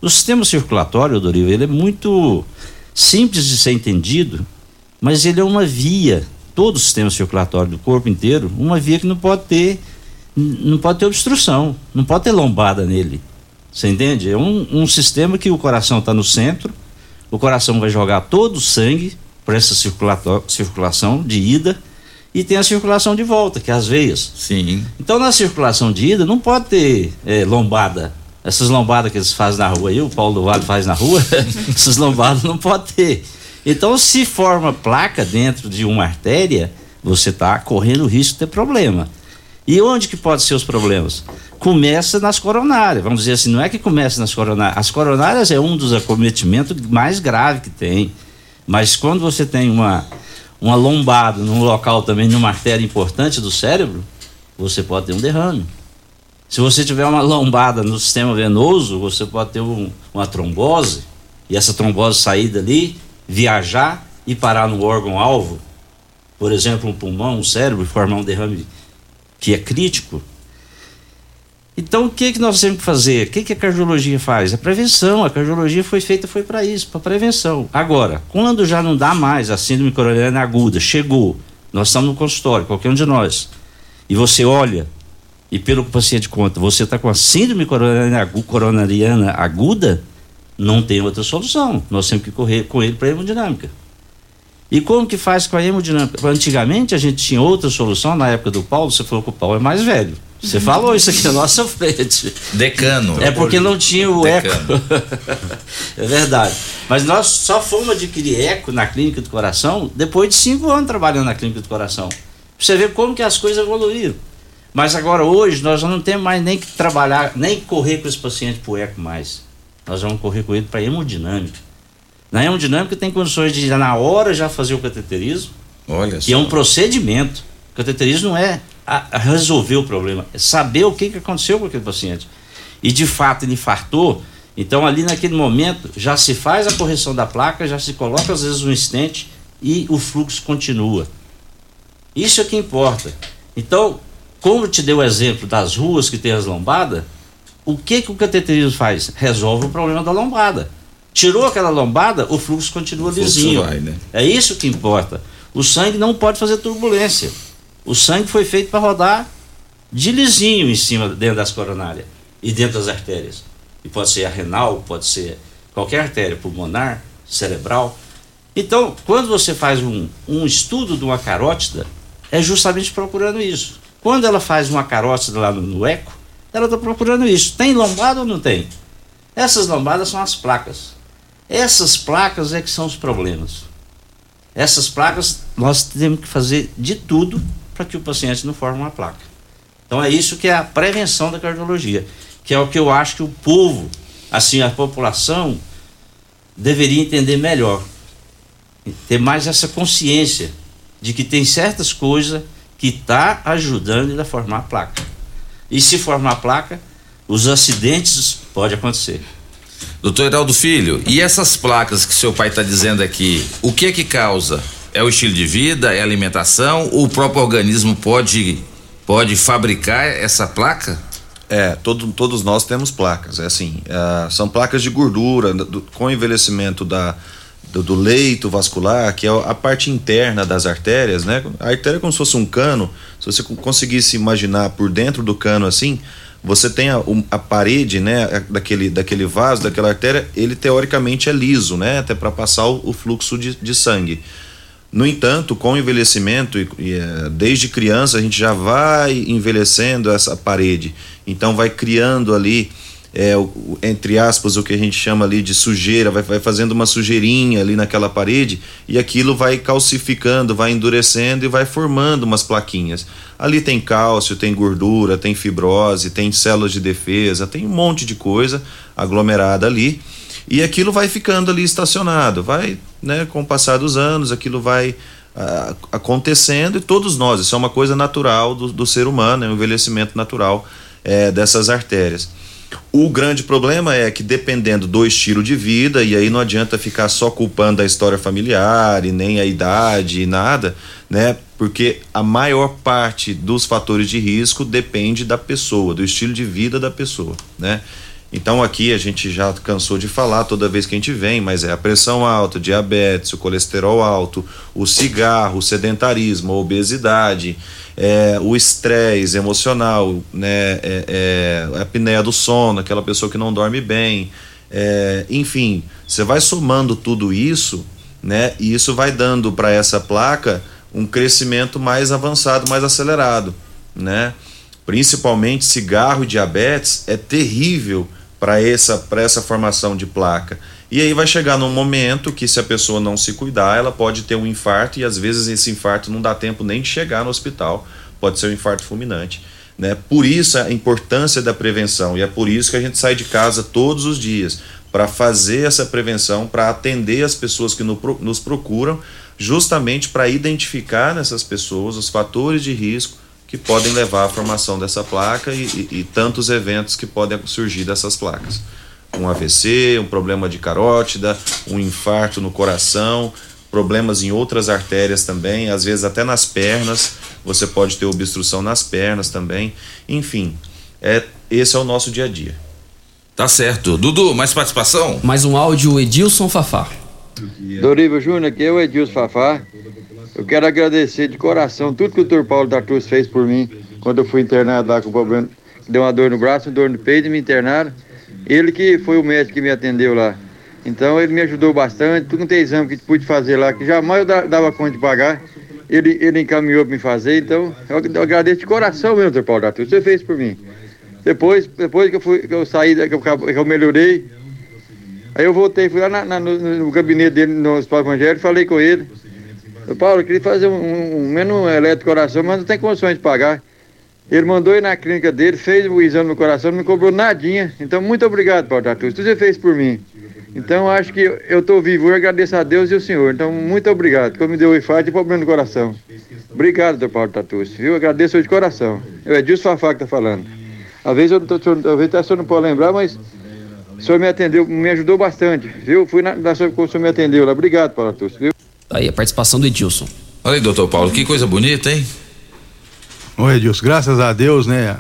O sistema circulatório, Dorival, ele é muito simples de ser entendido mas ele é uma via, todo o sistema circulatório do corpo inteiro, uma via que não pode ter, não pode ter obstrução, não pode ter lombada nele. Você entende? É um, um sistema que o coração está no centro, o coração vai jogar todo o sangue para essa circulação de ida e tem a circulação de volta, que é as veias. Sim. Então na circulação de ida não pode ter é, lombada. Essas lombadas que eles fazem na rua aí, o Paulo do Vale faz na rua, essas lombadas não pode ter. Então, se forma placa dentro de uma artéria, você está correndo o risco de ter problema. E onde que pode ser os problemas? Começa nas coronárias. Vamos dizer assim, não é que começa nas coronárias. As coronárias é um dos acometimentos mais graves que tem. Mas quando você tem uma, uma lombada num local também, numa artéria importante do cérebro, você pode ter um derrame. Se você tiver uma lombada no sistema venoso, você pode ter um, uma trombose, e essa trombose sair dali, viajar e parar no órgão-alvo, por exemplo, um pulmão, um cérebro, formar um derrame que é crítico. Então, o que, que nós temos que fazer? O que, que a cardiologia faz? A prevenção. A cardiologia foi feita foi para isso, para prevenção. Agora, quando já não dá mais a síndrome coronariana aguda, chegou, nós estamos no consultório, qualquer um de nós, e você olha, e pelo que o paciente conta, você está com a síndrome coronariana aguda, não tem outra solução. Nós temos que correr com ele para a hemodinâmica. E como que faz com a hemodinâmica? Antigamente a gente tinha outra solução, na época do Paulo, você falou que o Paulo é mais velho. Você falou isso aqui na nossa frente. Decano. É porque não tinha o Decano. eco. é verdade. Mas nós só fomos adquirir eco na clínica do coração depois de cinco anos trabalhando na clínica do coração. Pra você ver como que as coisas evoluíram. Mas agora hoje nós não temos mais nem que trabalhar, nem correr com esse paciente pro eco mais. Nós vamos correr com ele para hemodinâmica. Na hemodinâmica tem condições de na hora já fazer o cateterismo. Olha que só. é um procedimento. O cateterismo não é a, resolver o problema, é saber o que, que aconteceu com aquele paciente. E de fato ele infartou, Então ali naquele momento já se faz a correção da placa, já se coloca às vezes um estente e o fluxo continua. Isso é que importa. Então, como te dei o exemplo das ruas que tem as lombadas, o que, que o cateterismo faz? Resolve o problema da lombada. Tirou aquela lombada, o fluxo continua O fluxo lisinho. vai, né? É isso que importa. O sangue não pode fazer turbulência. O sangue foi feito para rodar de lisinho em cima, dentro das coronárias e dentro das artérias. E pode ser a renal, pode ser qualquer artéria pulmonar, cerebral. Então, quando você faz um, um estudo de uma carótida, é justamente procurando isso. Quando ela faz uma carótida lá no, no eco, ela está procurando isso. Tem lombada ou não tem? Essas lombadas são as placas. Essas placas é que são os problemas. Essas placas nós temos que fazer de tudo para que o paciente não forme uma placa. Então é isso que é a prevenção da cardiologia, que é o que eu acho que o povo, assim a população deveria entender melhor, ter mais essa consciência de que tem certas coisas que está ajudando ele a formar placa. E se formar placa, os acidentes podem acontecer. Doutor Heraldo Filho, e essas placas que seu pai está dizendo aqui, o que é que causa? É o estilo de vida, é a alimentação? O próprio organismo pode, pode fabricar essa placa? É, todo, todos nós temos placas. É assim, ah, são placas de gordura do- com envelhecimento da, do, do leito vascular, que é a parte interna das artérias, né? A artéria é como se fosse um cano. Se você co- conseguisse imaginar por dentro do cano assim, você tem a, a parede, né, daquele, daquele vaso, daquela artéria, ele teoricamente é liso, né? Até para passar o, o fluxo de, de sangue. No entanto, com o envelhecimento, eh, desde criança, a gente já vai envelhecendo essa parede. Então, vai criando ali, o- entre aspas, o que a gente chama ali de sujeira, vai, vai fazendo uma sujeirinha ali naquela parede e aquilo vai calcificando, vai endurecendo e vai formando umas plaquinhas. Ali tem cálcio, tem gordura, tem fibrose, tem células de defesa, tem um monte de coisa aglomerada ali. E aquilo vai ficando ali estacionado, vai, né, com o passar dos anos, aquilo vai ah, acontecendo e todos nós, isso é uma coisa natural do, do ser humano, é um envelhecimento natural eh, dessas artérias. O grande problema é que dependendo do estilo de vida, e aí não adianta ficar só culpando a história familiar e nem a idade e nada, né? Porque a maior parte dos fatores de risco depende da pessoa, do estilo de vida da pessoa, né? Então aqui a gente já cansou de falar toda vez que a gente vem, mas é a pressão alta, diabetes, o colesterol alto, o cigarro, o sedentarismo, a obesidade, é, o estresse emocional, né, é, é, a apneia do sono, aquela pessoa que não dorme bem, é, enfim, você vai somando tudo isso, né, e isso vai dando para essa placa um crescimento mais avançado, mais acelerado, né? Principalmente cigarro e diabetes é terrível para essa essa formação de placa. E aí vai chegar num momento que se a pessoa não se cuidar, ela pode ter um infarto e às vezes esse infarto não dá tempo nem de chegar no hospital, pode ser um infarto fulminante, né? Por isso a importância da prevenção e é por isso que a gente sai de casa todos os dias para fazer essa prevenção, para atender as pessoas que nos procuram, justamente para identificar nessas pessoas os fatores de risco que podem levar à formação dessa placa e, e- e tantos eventos que podem surgir dessas placas. Um AVC, um problema de carótida, um infarto no coração, problemas em outras artérias também, às vezes até nas pernas, você pode ter obstrução nas pernas também. Enfim, é, esse é o nosso dia a dia. Tá certo. Dudu, mais participação? Mais um áudio, Edilson Fafá. Dorival Júnior, aqui é o Edilson Fafá. Eu quero agradecer de coração tudo que o Dr. Paulo da Cruz fez por mim quando eu fui internado lá com problema. Deu uma dor no braço, uma dor no peito e me internaram. Ele que foi o médico que me atendeu lá. Então ele me ajudou bastante, tudo tem exame que pude fazer lá, que jamais eu da- dava conta de pagar. Ele, ele encaminhou para me fazer, então eu, agradeço de coração mesmo, Dr. Paulo da Cruz. Você fez por mim. Depois, depois que eu, fui, que eu saí, que eu, que eu melhorei, Aí eu voltei, fui lá na- na- no, no gabinete dele, no Hospital Evangélico, falei com ele. Eu, Paulo, eu queria fazer um, um, menos um eletro coração, mas não tem condições de pagar. Ele mandou ir na clínica dele, fez o exame no coração, não me cobrou nadinha. Então, muito obrigado, Paulo Tatu. Tudo você fez por mim. Então, acho que eu estou vivo, eu agradeço a Deus e o Senhor. Então, muito obrigado, que me deu o infarto e problema no coração. Obrigado, doutor Paulo Tatu, viu? Agradeço de coração. Eu é Edilson Fafá que tá falando. Às vezes eu não tô, às vezes o senhor não pode lembrar, mas O senhor me atendeu, me ajudou bastante, viu? Fui na, sua que o senhor me atendeu lá. Obrigado, Paulo Atus, viu? Aí a participação do Edilson. Olha aí, doutor Paulo, que coisa bonita, hein? Oi, Edilson, graças a Deus, né?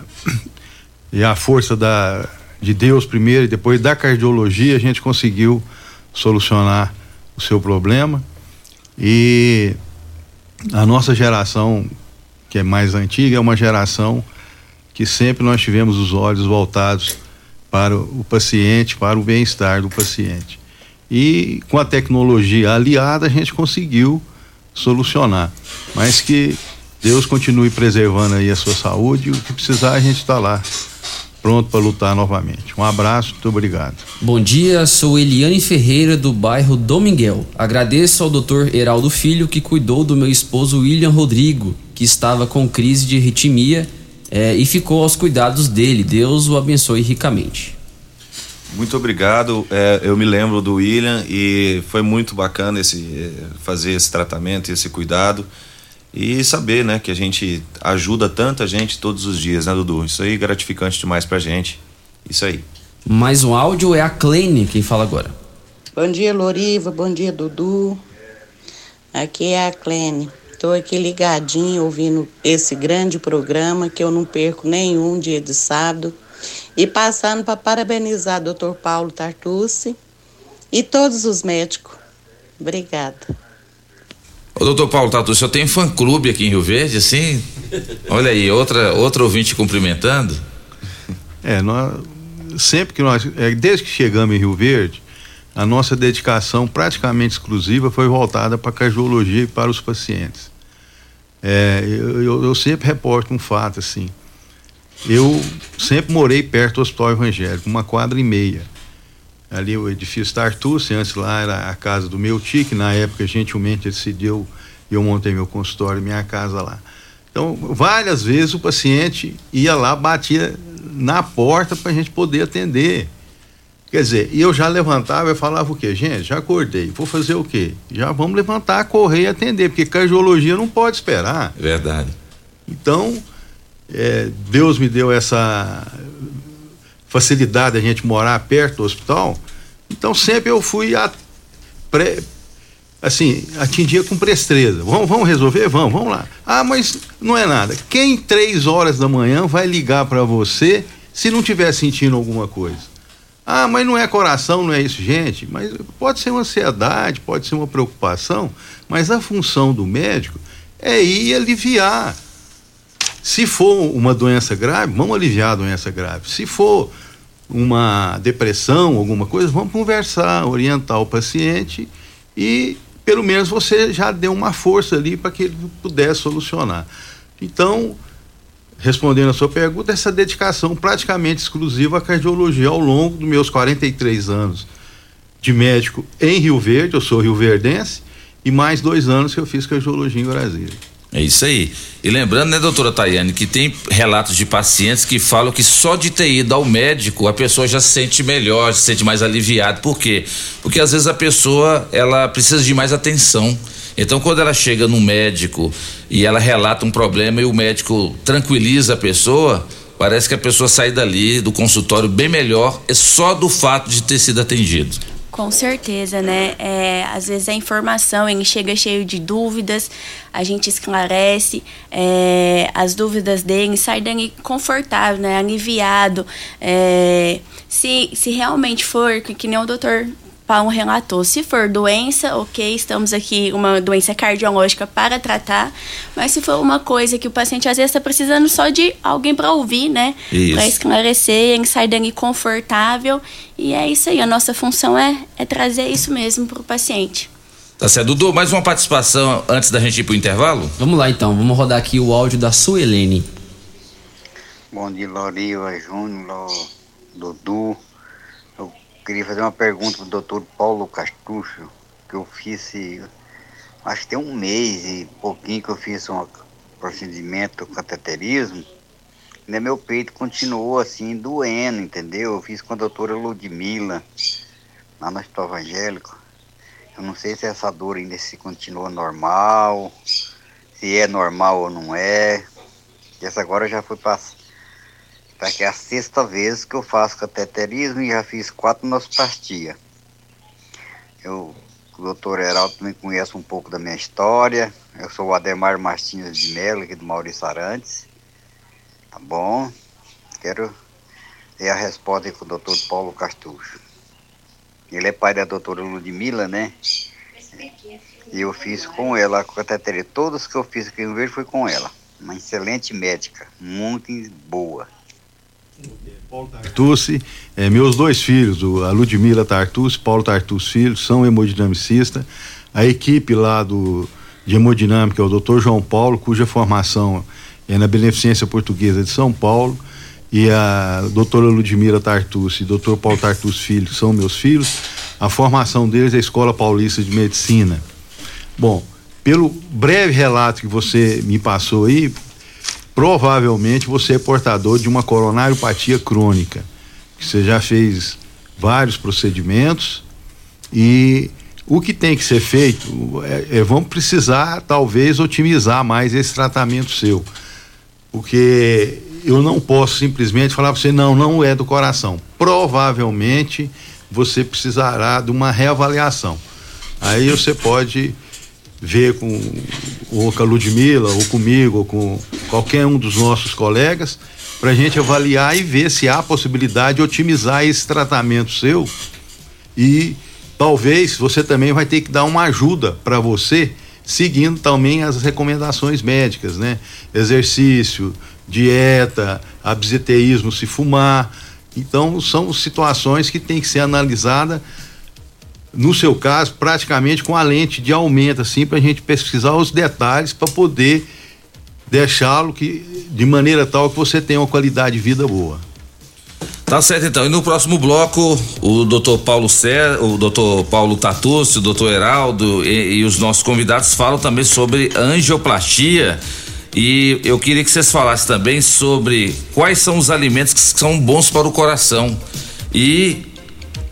E a força da, de Deus primeiro e depois da cardiologia, a gente conseguiu solucionar o seu problema. E a nossa geração, que é mais antiga, é uma geração que sempre nós tivemos os olhos voltados para o paciente, para o bem-estar do paciente. E com a tecnologia aliada, a gente conseguiu solucionar. Mas que Deus continue preservando aí a sua saúde o que precisar a gente está lá pronto para lutar novamente. Um abraço, muito obrigado. Bom dia, sou Eliane Ferreira do bairro Dominguel. Agradeço ao Dr. Heraldo Filho que cuidou do meu esposo William Rodrigo, que estava com crise de arritmia eh, e ficou aos cuidados dele. Deus o abençoe ricamente. Muito obrigado. É, eu me lembro do William e foi muito bacana esse eh, fazer esse tratamento, esse cuidado e saber, né, que a gente ajuda tanta gente todos os dias, né, Dudu? Isso aí é gratificante demais pra gente. Isso aí. Mais um áudio é a Kleine quem fala agora. Bom dia, Loriva. Bom dia, Dudu. Aqui é a Clene. Estou aqui ligadinho ouvindo esse grande programa que eu não perco nenhum dia de sábado. E passando para parabenizar o Dr. Paulo Tartucci e todos os médicos. Obrigada. Ô, doutor Paulo Tatu, o senhor tem fã-clube aqui em Rio Verde, assim? Olha aí, outra, outra ouvinte cumprimentando. É, nós, sempre que nós, é, desde que chegamos em Rio Verde, a nossa dedicação praticamente exclusiva foi voltada para a cardiologia e para os pacientes. É, eu, eu, eu sempre reporto um fato assim. Eu sempre morei perto do Hospital Evangélico, uma quadra e meia. Ali o edifício Tartucci, antes lá era a casa do meu tio, que na época gentilmente decidiu e eu montei meu consultório, minha casa lá. Então, várias vezes o paciente ia lá, batia na porta para a gente poder atender. Quer dizer, e eu já levantava e falava o quê? Gente, já acordei, vou fazer o quê? Já vamos levantar, correr e atender, porque cardiologia não pode esperar. Verdade. Então, é, Deus me deu essa facilidade a gente morar perto do hospital. Então sempre eu fui a pré, assim, atingia com presteza. Vamos, vamos resolver? Vamos, vamos lá. Ah, mas não é nada. Quem três horas da manhã vai ligar para você se não tiver sentindo alguma coisa? Ah, mas não é coração, não é isso, gente. Mas pode ser uma ansiedade, pode ser uma preocupação, mas a função do médico é ir aliviar. Se for uma doença grave, vamos aliviar a doença grave. Se for uma depressão, alguma coisa, vamos conversar, orientar o paciente e pelo menos você já deu uma força ali para que ele pudesse solucionar. Então, respondendo a sua pergunta, essa dedicação praticamente exclusiva à cardiologia ao longo dos meus 43 anos de médico em Rio Verde, eu sou rio-verdense, e mais dois anos que eu fiz cardiologia em Brasília. É isso aí. E lembrando, né, doutora Tayane, que tem relatos de pacientes que falam que só de ter ido ao médico a pessoa já se sente melhor, se sente mais aliviada. Por quê? Porque às vezes a pessoa ela precisa de mais atenção. Então, quando ela chega no médico e ela relata um problema e o médico tranquiliza a pessoa, parece que a pessoa sai dali do consultório bem melhor, é só do fato de ter sido atendido. Com certeza, né? É, às vezes a informação ele chega cheio de dúvidas, a gente esclarece é, as dúvidas dele, sai dali confortável, né? Aliviado. É, se, se realmente for, que, que nem o doutor Paulo relatou, se for doença, ok, estamos aqui, uma doença cardiológica para tratar, mas se for uma coisa que o paciente às vezes está precisando só de alguém para ouvir, né? Para esclarecer, ele sai dali confortável. E é isso aí, a nossa função é, é trazer isso mesmo para o paciente. Tá certo. Dudu, mais uma participação antes da gente ir pro intervalo? Vamos lá então, vamos rodar aqui o áudio da Suelene. Bom dia, Loriva, Júnior, Dudu. Queria fazer uma pergunta pro doutor Paulo Castucho, que eu fiz, acho que tem um mês e pouquinho que eu fiz um procedimento cateterismo, né, meu peito continuou assim, doendo, entendeu? Eu fiz com a doutora Ludmilla, lá no Hospital Evangélico. Eu não sei se essa dor ainda se continua normal, se é normal ou não é. Essa agora já foi passar Tá que é a sexta vez que eu faço cateterismo e já fiz quatro nosoplastia. Eu, o doutor Heraldo também conhece um pouco da minha história. Eu sou o Ademar Martins de Mello, aqui do Maurício Arantes. Tá bom? Quero ter a resposta aí com o doutor Paulo Castucho. Ele é pai da doutora Ludmilla, né? E eu fiz com ela a cateteria. Todas que eu fiz aqui no Verde foi com ela. Uma excelente médica, muito boa. Tartucci, é, meus dois filhos, o, a Ludmila Tartucci, Paulo Tartucci Filho, são hemodinamicistas. A equipe lá do, de hemodinâmica é o Dr. João Paulo, cuja formação é na Beneficência Portuguesa de São Paulo. E a doutora Ludmila Tartucci e doutor Paulo Tartucci Filho são meus filhos. A formação deles é a Escola Paulista de Medicina. Bom, pelo breve relato que você me passou aí, provavelmente você é portador de uma coronariopatia crônica. Você já fez vários procedimentos e o que tem que ser feito é, é vamos precisar talvez otimizar mais esse tratamento seu, porque eu não posso simplesmente falar para você não, não é do coração. Provavelmente você precisará de uma reavaliação. Aí você pode ver com, ou com a Ludmilla, ou comigo, ou com qualquer um dos nossos colegas, para a gente avaliar e ver se há possibilidade de otimizar esse tratamento seu. E talvez você também vai ter que dar uma ajuda para você, seguindo também as recomendações médicas, né? Exercício, dieta, absiteísmo se fumar. Então, são situações que tem que ser analisada no seu caso, praticamente com a lente de aumento, assim, para a gente pesquisar os detalhes para poder deixá-lo que de maneira tal que você tenha uma qualidade de vida boa. Tá certo então. E no próximo bloco, o doutor Paulo Sé, o doutor Paulo Tatucci, o doutor Heraldo e, e, os nossos convidados falam também sobre angioplastia. E eu queria que vocês falassem também sobre quais são os alimentos que são bons para o coração. E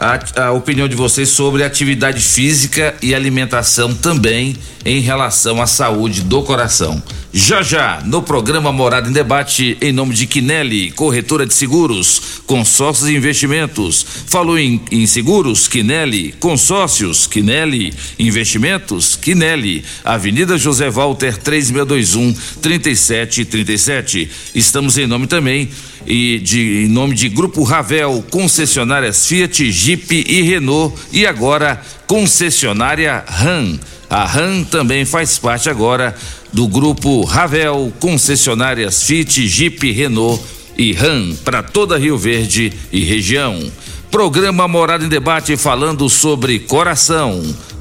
a, a opinião de vocês sobre atividade física e alimentação também em relação à saúde do coração. Já já, no programa Morada em Debate, em nome de Quinelli, corretora de seguros, consórcios e investimentos. Falou em, em seguros? Quinelli, consórcios, Quinelli, investimentos, Quinelli, Avenida José Walter 3621 3737. Estamos em nome também e de em nome de Grupo Ravel, concessionárias Fiat, Jeep e Renault e agora concessionária RAM. A RAM também faz parte agora do grupo Ravel, concessionárias Fiat, Jeep, Renault e RAM para toda Rio Verde e região. Programa Morada em Debate falando sobre coração.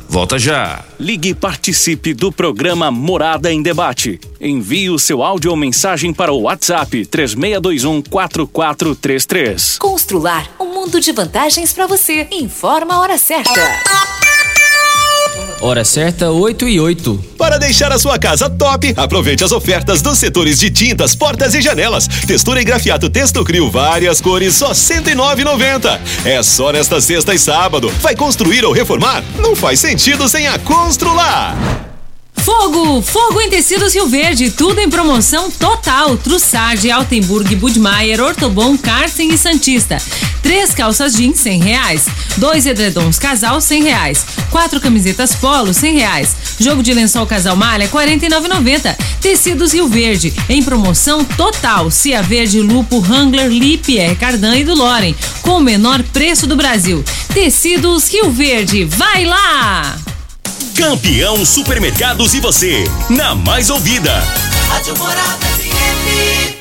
Volta já. Ligue e participe do programa Morada em Debate. Envie o seu áudio ou mensagem para o WhatsApp 3621 4433. Constrular um mundo de vantagens para você. Informa a hora certa. Hora certa, 8 e 8. Para deixar a sua casa top, aproveite as ofertas dos setores de tintas, portas e janelas. Textura e grafiato Texto Crio, várias cores, só R$ 109,90. É só nesta sexta e sábado. Vai construir ou reformar? Não faz sentido sem a Constrular. Fogo! Fogo em tecidos Rio Verde, tudo em promoção total. Trussardi, Altenburg, Budmeier, Ortobon, Carsten e Santista. Três calças jeans, cem reais. Dois edredons casal, cem reais. Quatro camisetas polo, cem reais. Jogo de lençol casal malha, quarenta e Tecidos Rio Verde, em promoção total. Cia Verde, Lupo, Wrangler, Lipier, Cardan e do Loren, com o menor preço do Brasil. Tecidos Rio Verde, vai lá! Campeão Supermercados e você, na mais ouvida. Rádio Morada FM.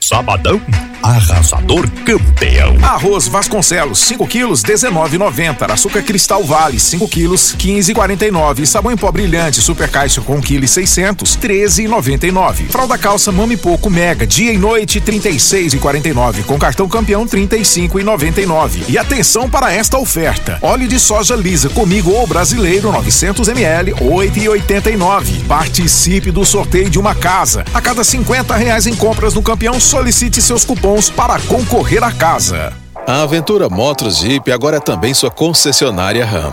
Sabadão arrasador campeão. Arroz Vasconcelos, 5 quilos, 19,90. Açúcar Cristal Vale, 5 quilos, 15,49. Sabão em pó brilhante, super caixa com 1 kg 600, 13,99. Fralda calça Mami Pouco Mega, dia e noite, 36,49. Com cartão campeão, 35,99. E atenção para esta oferta. Óleo de soja lisa comigo ou brasileiro, 900 ml, 8,89. Participe do sorteio de uma casa. A cada 50 reais em compras no campeão, solicite seus cupons para concorrer à casa. A Aventura Motos Jeep agora é também sua concessionária RAM.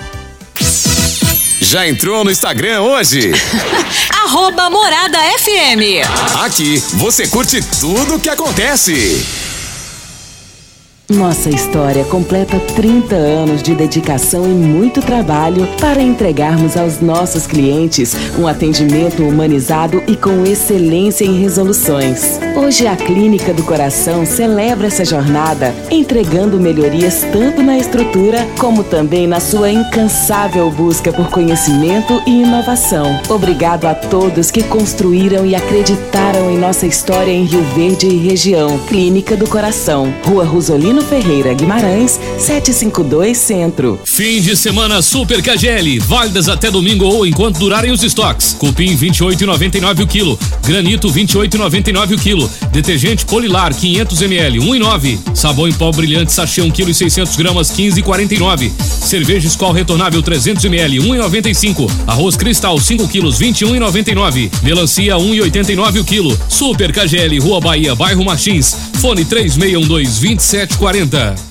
Já entrou no Instagram hoje? Arroba Morada FM. Aqui você curte tudo o que acontece. Nossa história completa 30 anos de dedicação e muito trabalho para entregarmos aos nossos clientes um atendimento humanizado e com excelência em resoluções. Hoje a Clínica do Coração celebra essa jornada, entregando melhorias tanto na estrutura como também na sua incansável busca por conhecimento e inovação. Obrigado a todos que construíram e acreditaram em nossa história em Rio Verde e região. Clínica do Coração, Rua Rosolino Ferreira Guimarães, 752 Centro. Fim de semana Super KGL, válidas até domingo ou enquanto durarem os estoques. Cupim 28,99 o quilo, granito 28,99 o quilo, detergente Polilar 500 ml 1,9, sabão em pó brilhante sachê 1 kg e 600 gramas 15,49, cerveja Skol retornável 300 ml 1,95, arroz Cristal 5 quilos 21,99, melancia 1,89 o quilo. Super KGL, Rua Bahia, bairro Martins, fone 3612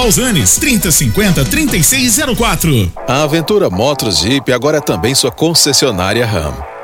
Pausanes, 3050 3604. A Aventura Motors Jeep agora é também sua concessionária RAM.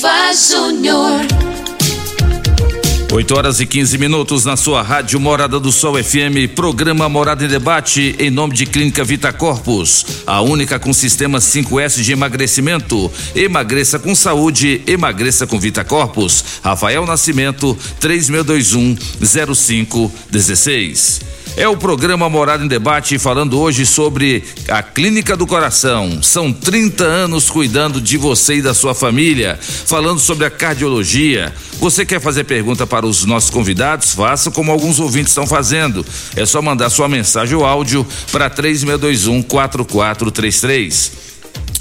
Loriva Júnior. 8 horas e 15 minutos na sua rádio Morada do Sol FM, programa Morada em Debate, em nome de Clínica Vita Corpus, a única com sistema 5S de emagrecimento. Emagreça com saúde, emagreça com Vita Corpus. Rafael Nascimento, 3621 0516. É o programa Morada em Debate falando hoje sobre a Clínica do Coração. São 30 anos cuidando de você e da sua família, falando sobre a cardiologia. Você quer fazer pergunta para os nossos convidados? Faça como alguns ouvintes estão fazendo. É só mandar sua mensagem ou áudio para 3621 4433.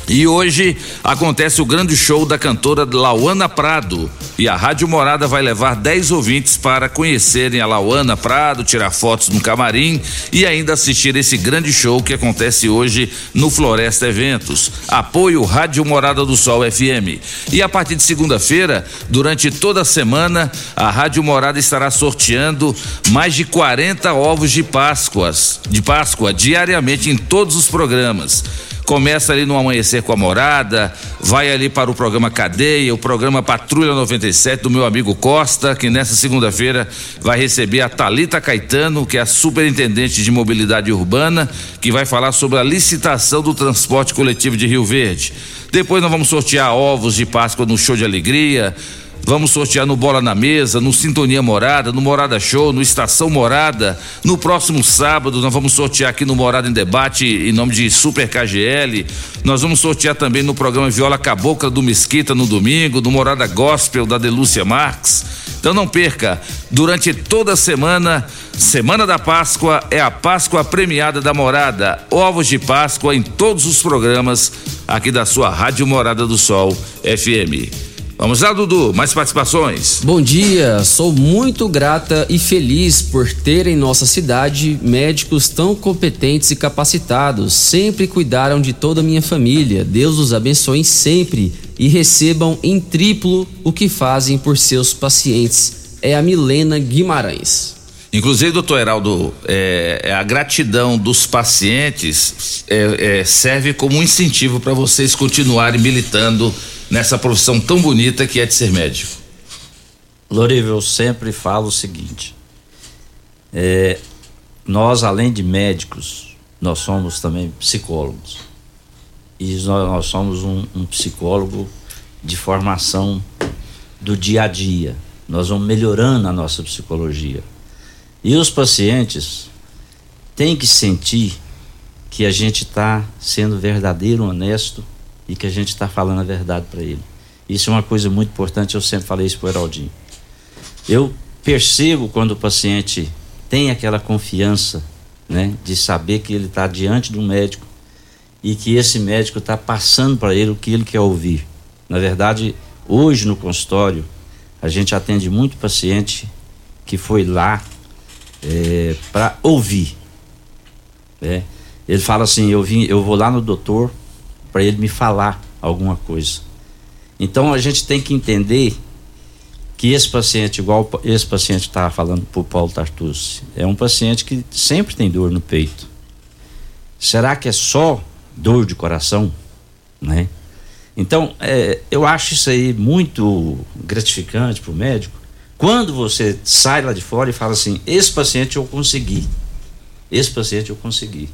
E hoje acontece o grande show da cantora Lauana Prado. E a Rádio Morada vai levar 10 ouvintes para conhecerem a Lauana Prado, tirar fotos no camarim e ainda assistir esse grande show que acontece hoje no Floresta Eventos. Apoio Rádio Morada do Sol FM. E a partir de segunda-feira, durante toda a semana, a Rádio Morada estará sorteando mais de 40 ovos de Páscoas, de Páscoa diariamente em todos os programas começa ali no Amanhecer com a Morada, vai ali para o programa Cadeia, o programa Patrulha 97 do meu amigo Costa, que nessa segunda-feira vai receber a Talita Caetano, que é a superintendente de mobilidade urbana, que vai falar sobre a licitação do transporte coletivo de Rio Verde. Depois nós vamos sortear ovos de Páscoa no Show de Alegria, Vamos sortear no Bola na Mesa, no Sintonia Morada, no Morada Show, no Estação Morada. No próximo sábado, nós vamos sortear aqui no Morada em Debate, em nome de Super KGL. Nós vamos sortear também no programa Viola Cabocla do Mesquita no domingo, no Morada Gospel da Delúcia Marques. Então não perca, durante toda a semana, Semana da Páscoa é a Páscoa premiada da Morada. Ovos de Páscoa em todos os programas aqui da sua Rádio Morada do Sol FM. Vamos lá, Dudu, mais participações. Bom dia, sou muito grata e feliz por ter em nossa cidade médicos tão competentes e capacitados. Sempre cuidaram de toda a minha família. Deus os abençoe sempre e recebam em triplo o que fazem por seus pacientes. É a Milena Guimarães. Inclusive, doutor Heraldo, é, é a gratidão dos pacientes é, é, serve como um incentivo para vocês continuarem militando nessa profissão tão bonita que é de ser médico? Loriva, eu sempre falo o seguinte: é, nós, além de médicos, nós somos também psicólogos. E nós, nós somos um, um psicólogo de formação do dia a dia. Nós vamos melhorando a nossa psicologia. E os pacientes têm que sentir que a gente está sendo verdadeiro, honesto e que a gente está falando a verdade para ele. Isso é uma coisa muito importante, eu sempre falei isso para o Heraldinho. Eu percebo quando o paciente tem aquela confiança né, de saber que ele está diante de um médico e que esse médico está passando para ele o que ele quer ouvir. Na verdade, hoje no consultório, a gente atende muito paciente que foi lá é, para ouvir. Né? Ele fala assim: eu, vim, eu vou lá no doutor para ele me falar alguma coisa. Então a gente tem que entender que esse paciente, igual esse paciente estava falando para o Paulo Tartucci, é um paciente que sempre tem dor no peito. Será que é só dor de coração? Né? Então, é, eu acho isso aí muito gratificante para o médico. Quando você sai lá de fora e fala assim: esse paciente eu consegui, esse paciente eu consegui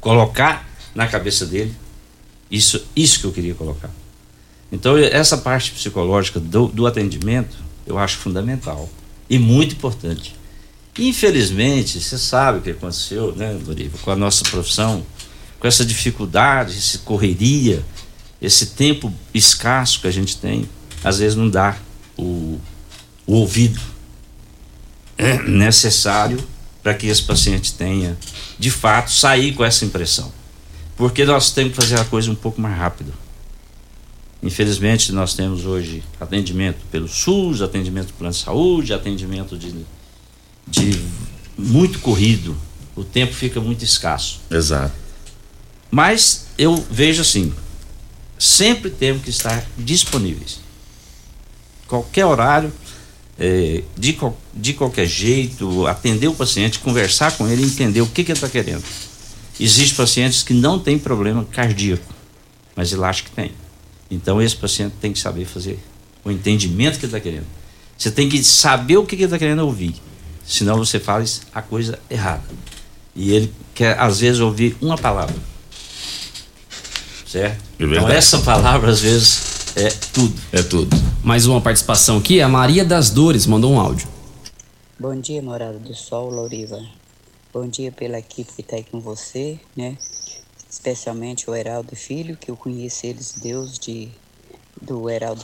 colocar na cabeça dele isso, isso que eu queria colocar. Então, essa parte psicológica do, do atendimento eu acho fundamental e muito importante. Infelizmente, você sabe o que aconteceu, né, Doriva, com a nossa profissão, com essa dificuldade, essa correria, esse tempo escasso que a gente tem, às vezes não dá o, o ouvido necessário para que esse paciente tenha, de fato, sair com essa impressão. Porque nós temos que fazer a coisa um pouco mais rápido. Infelizmente, nós temos hoje atendimento pelo SUS, atendimento pelo plano de saúde, atendimento de, de muito corrido. O tempo fica muito escasso. Exato. Mas eu vejo assim, sempre temos que estar disponíveis. Qualquer horário, é, de, de qualquer jeito, atender o paciente, conversar com ele, entender o que, que ele está querendo. Existem pacientes que não têm problema cardíaco, mas ele acha que tem. Então esse paciente tem que saber fazer o entendimento que ele está querendo. Você tem que saber o que ele está querendo ouvir. Senão você faz a coisa errada. E ele quer, às vezes, ouvir uma palavra. Certo? É então essa palavra, às vezes, é tudo. É tudo. Mais uma participação aqui, a Maria das Dores mandou um áudio. Bom dia, morada do Sol, Louriva. Bom dia pela equipe que está aí com você, né? Especialmente o Heraldo Filho, que eu conheci eles, Deus de do Heraldo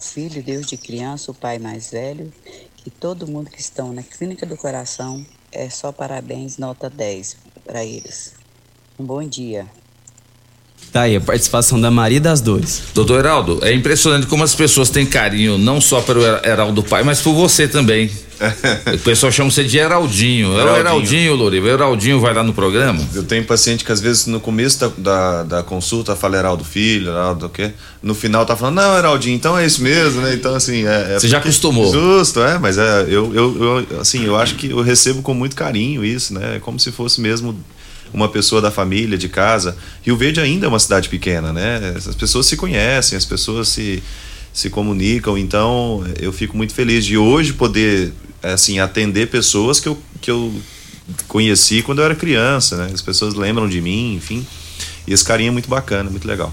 Filho, Deus de criança, o pai mais velho, que todo mundo que estão na Clínica do Coração é só parabéns, nota 10 para eles. Um bom dia. Tá aí a participação da Maria das Dores. Doutor Heraldo, é impressionante como as pessoas têm carinho não só pelo Her- Heraldo pai, mas por você também. o pessoal chama você de Heraldinho. É o Heraldinho. Heraldinho, Loriva. O Heraldinho vai lá no programa? Eu tenho paciente que às vezes no começo da, da, da consulta fala Heraldo Filho, Heraldo o quê? No final tá falando, não, Heraldinho, então é isso mesmo, né? Então, assim. É, é Você já acostumou. Justo, é, mas é, eu, eu, eu, assim, eu acho que eu recebo com muito carinho isso, né? É como se fosse mesmo uma pessoa da família, de casa. Rio Verde ainda é uma cidade pequena, né? As pessoas se conhecem, as pessoas se, se comunicam, então eu fico muito feliz de hoje poder, assim, atender pessoas que eu, que eu conheci quando eu era criança, né? As pessoas lembram de mim, enfim. E esse carinho é muito bacana, muito legal.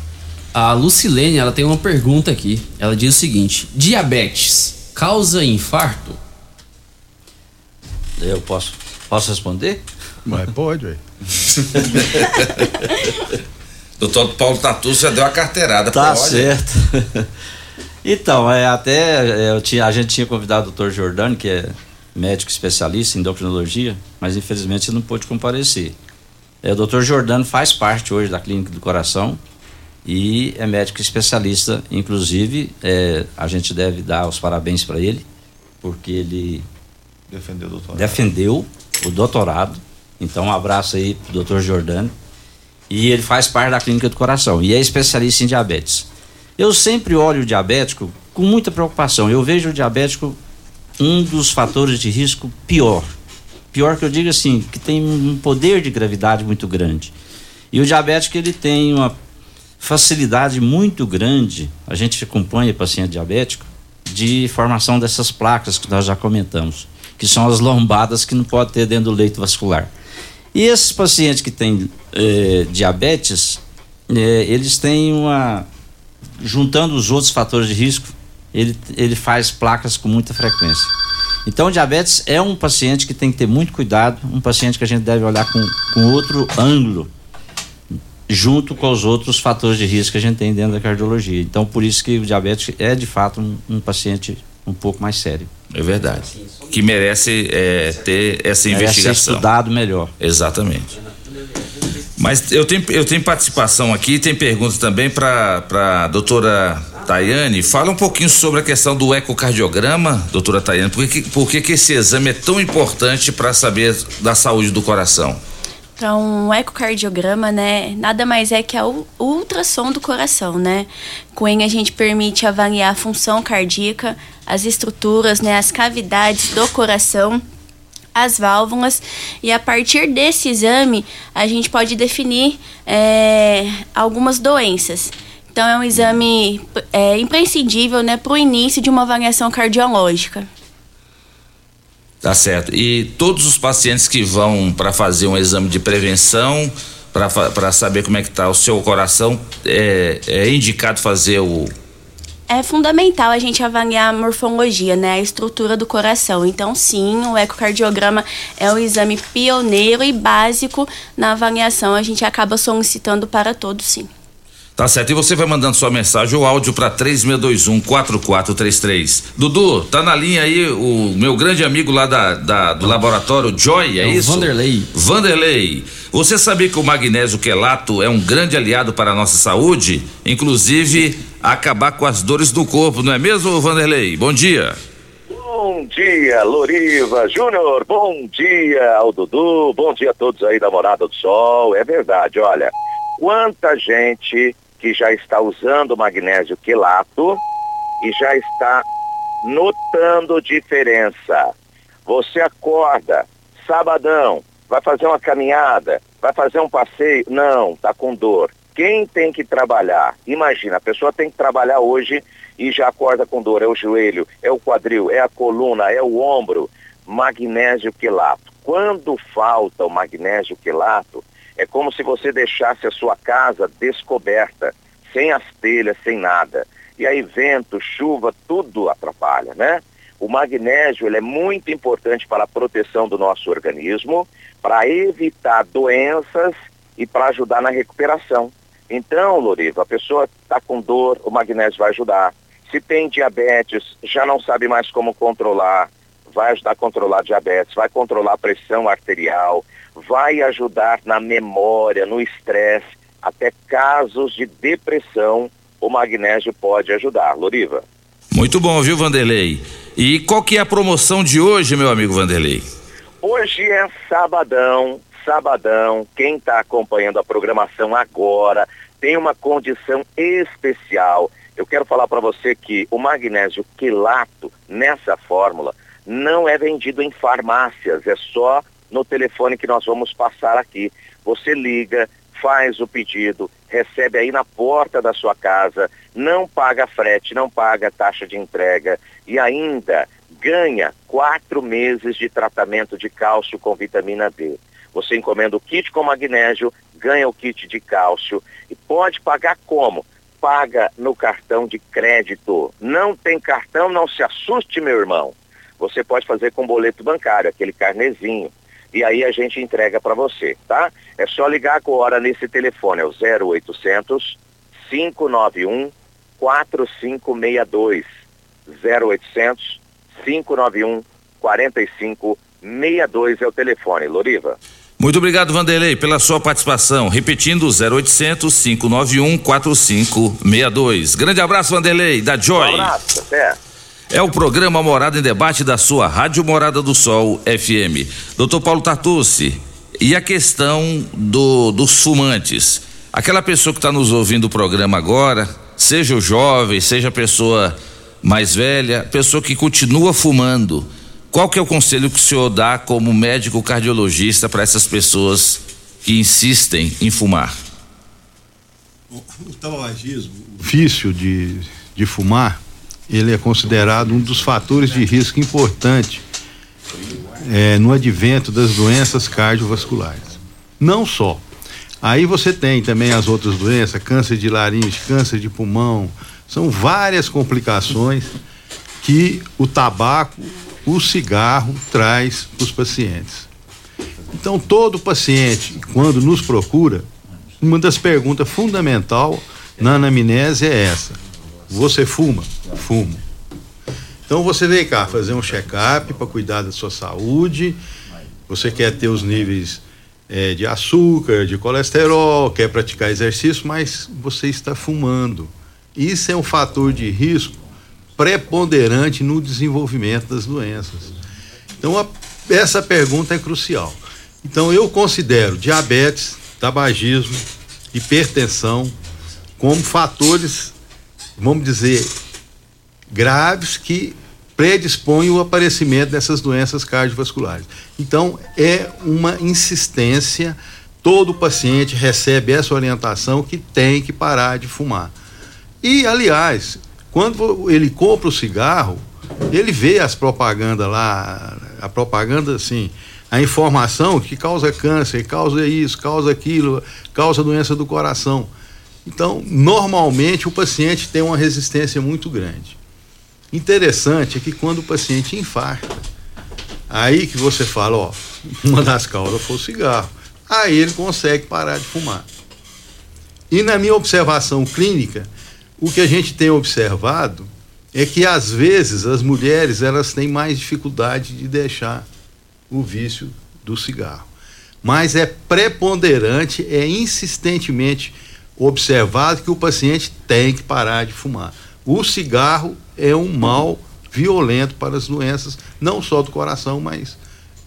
A Lucilene, ela tem uma pergunta aqui. Ela diz o seguinte: diabetes causa infarto? Eu posso, posso responder? Mas pode, ué. Doutor Paulo Tatu já deu a carteirada. Tá certo. então, é, até é, eu tinha, a gente tinha convidado o Dr. Jordano, que é médico especialista em endocrinologia, mas infelizmente ele não pôde comparecer. É, o Dr. Jordano faz parte hoje da Clínica do Coração e é médico especialista. Inclusive, é, a gente deve dar os parabéns para ele, porque ele Defendeu o doutor. defendeu o doutorado. Então, um abraço aí pro Dr. Jordano. E ele faz parte da clínica do coração e é especialista em diabetes. Eu sempre olho o diabético com muita preocupação. Eu vejo o diabético um dos fatores de risco pior. Pior que eu digo assim, que tem um poder de gravidade muito grande. E o diabético ele tem uma facilidade muito grande, a gente acompanha paciente diabético, de formação dessas placas que nós já comentamos, que são as lombadas que não pode ter dentro do leito vascular. E esses pacientes que têm eh, diabetes, eh, eles têm uma. Juntando os outros fatores de risco, ele, ele faz placas com muita frequência. Então, diabetes é um paciente que tem que ter muito cuidado, um paciente que a gente deve olhar com, com outro ângulo, junto com os outros fatores de risco que a gente tem dentro da cardiologia. Então, por isso que o diabetes é de fato um, um paciente um pouco mais sério. É verdade. Que merece é, ter essa Merece ser investigação. estudado melhor. Exatamente. Mas eu tenho, eu tenho participação aqui, tem perguntas também para a doutora Tayane. Fala um pouquinho sobre a questão do ecocardiograma, doutora Tayane. Por que, por que, que esse exame é tão importante para saber da saúde do coração? Então, o ecocardiograma, né, nada mais é que a ultrassom do coração, né? Com ele a gente permite avaliar a função cardíaca, as estruturas, né, as cavidades do coração, as válvulas, e a partir desse exame a gente pode definir é, algumas doenças. Então, é um exame é, imprescindível, né, para o início de uma avaliação cardiológica. Tá certo. E todos os pacientes que vão para fazer um exame de prevenção, para saber como é que tá o seu coração, é, é indicado fazer o. É fundamental a gente avaliar a morfologia, né, a estrutura do coração. Então, sim, o ecocardiograma é um exame pioneiro e básico na avaliação. A gente acaba solicitando para todos, sim. Tá certo. E você vai mandando sua mensagem ou áudio para 3621-4433. Dudu, tá na linha aí o meu grande amigo lá da, da- do laboratório Joy, é, É isso? Vanderlei. Vanderlei. Você sabia que o magnésio quelato é um grande aliado para a nossa saúde? Inclusive, acabar com as dores do corpo, não é mesmo, Vanderlei? Bom dia. Bom dia, Loriva Júnior. Bom dia ao Dudu. Bom dia a todos aí da Morada do Sol. É verdade, olha. Quanta gente que já está usando magnésio quelato e já está notando diferença. Você acorda, sabadão, vai fazer uma caminhada, vai fazer um passeio. Não, tá com dor. Quem tem que trabalhar? Imagina, a pessoa tem que trabalhar hoje e já acorda com dor. É o joelho, é o quadril, é a coluna, é o ombro. Magnésio quelato. Quando falta o magnésio quelato, é como se você deixasse a sua casa descoberta, sem as telhas, sem nada. E aí vento, chuva, tudo atrapalha, né? O magnésio ele é muito importante para a proteção do nosso organismo, para evitar doenças e para ajudar na recuperação. Então, Loriva, a pessoa está com dor, o magnésio vai ajudar. Se tem diabetes, já não sabe mais como controlar, vai ajudar a controlar a diabetes, vai controlar a pressão arterial, vai ajudar na memória, no estresse, até casos de depressão, o magnésio pode ajudar. Loriva. Muito bom, viu, Vanderlei? E qual que é a promoção de hoje, meu amigo Vanderlei? Hoje é sabadão, sabadão. Quem está acompanhando a programação agora tem uma condição especial. Eu quero falar para você que o magnésio quilato nessa fórmula não é vendido em farmácias, é só no telefone que nós vamos passar aqui. Você liga, faz o pedido, recebe aí na porta da sua casa, não paga frete, não paga taxa de entrega e ainda ganha quatro meses de tratamento de cálcio com vitamina D. Você encomenda o kit com magnésio, ganha o kit de cálcio e pode pagar como? Paga no cartão de crédito. Não tem cartão, não se assuste, meu irmão. Você pode fazer com boleto bancário, aquele carnezinho. E aí a gente entrega para você, tá? É só ligar agora nesse telefone, é o 0800 591 4562. 0800 591 4562 é o telefone. Loriva. Muito obrigado, Vanderlei, pela sua participação. Repetindo, 0800 591 4562. Grande abraço, Vanderlei, da Joy. Um abraço, até. É o programa Morada em Debate da sua Rádio Morada do Sol FM. Doutor Paulo Tartucci, e a questão do, dos fumantes? Aquela pessoa que está nos ouvindo o programa agora, seja o jovem, seja a pessoa mais velha, pessoa que continua fumando, qual que é o conselho que o senhor dá como médico cardiologista para essas pessoas que insistem em fumar? O tabagismo, o vício de, de fumar, ele é considerado um dos fatores de risco importante é, no advento das doenças cardiovasculares. Não só. Aí você tem também as outras doenças, câncer de laringe, câncer de pulmão, são várias complicações que o tabaco, o cigarro traz para os pacientes. Então, todo paciente, quando nos procura, uma das perguntas fundamental na anamnese é essa: Você fuma? Fumo. Então, você vem cá fazer um check-up para cuidar da sua saúde. Você quer ter os níveis é, de açúcar, de colesterol, quer praticar exercício, mas você está fumando. Isso é um fator de risco preponderante no desenvolvimento das doenças. Então, a, essa pergunta é crucial. Então, eu considero diabetes, tabagismo, hipertensão como fatores, vamos dizer, graves que predispõem o aparecimento dessas doenças cardiovasculares. Então, é uma insistência, todo paciente recebe essa orientação que tem que parar de fumar. E, aliás, quando ele compra o cigarro, ele vê as propagandas lá, a propaganda assim, a informação que causa câncer, causa isso, causa aquilo, causa doença do coração. Então, normalmente o paciente tem uma resistência muito grande. Interessante é que quando o paciente infarta, aí que você fala, ó, uma das causas foi o cigarro. Aí ele consegue parar de fumar. E na minha observação clínica, o que a gente tem observado é que às vezes as mulheres elas têm mais dificuldade de deixar o vício do cigarro. Mas é preponderante, é insistentemente observado que o paciente tem que parar de fumar. O cigarro é um mal violento para as doenças, não só do coração, mas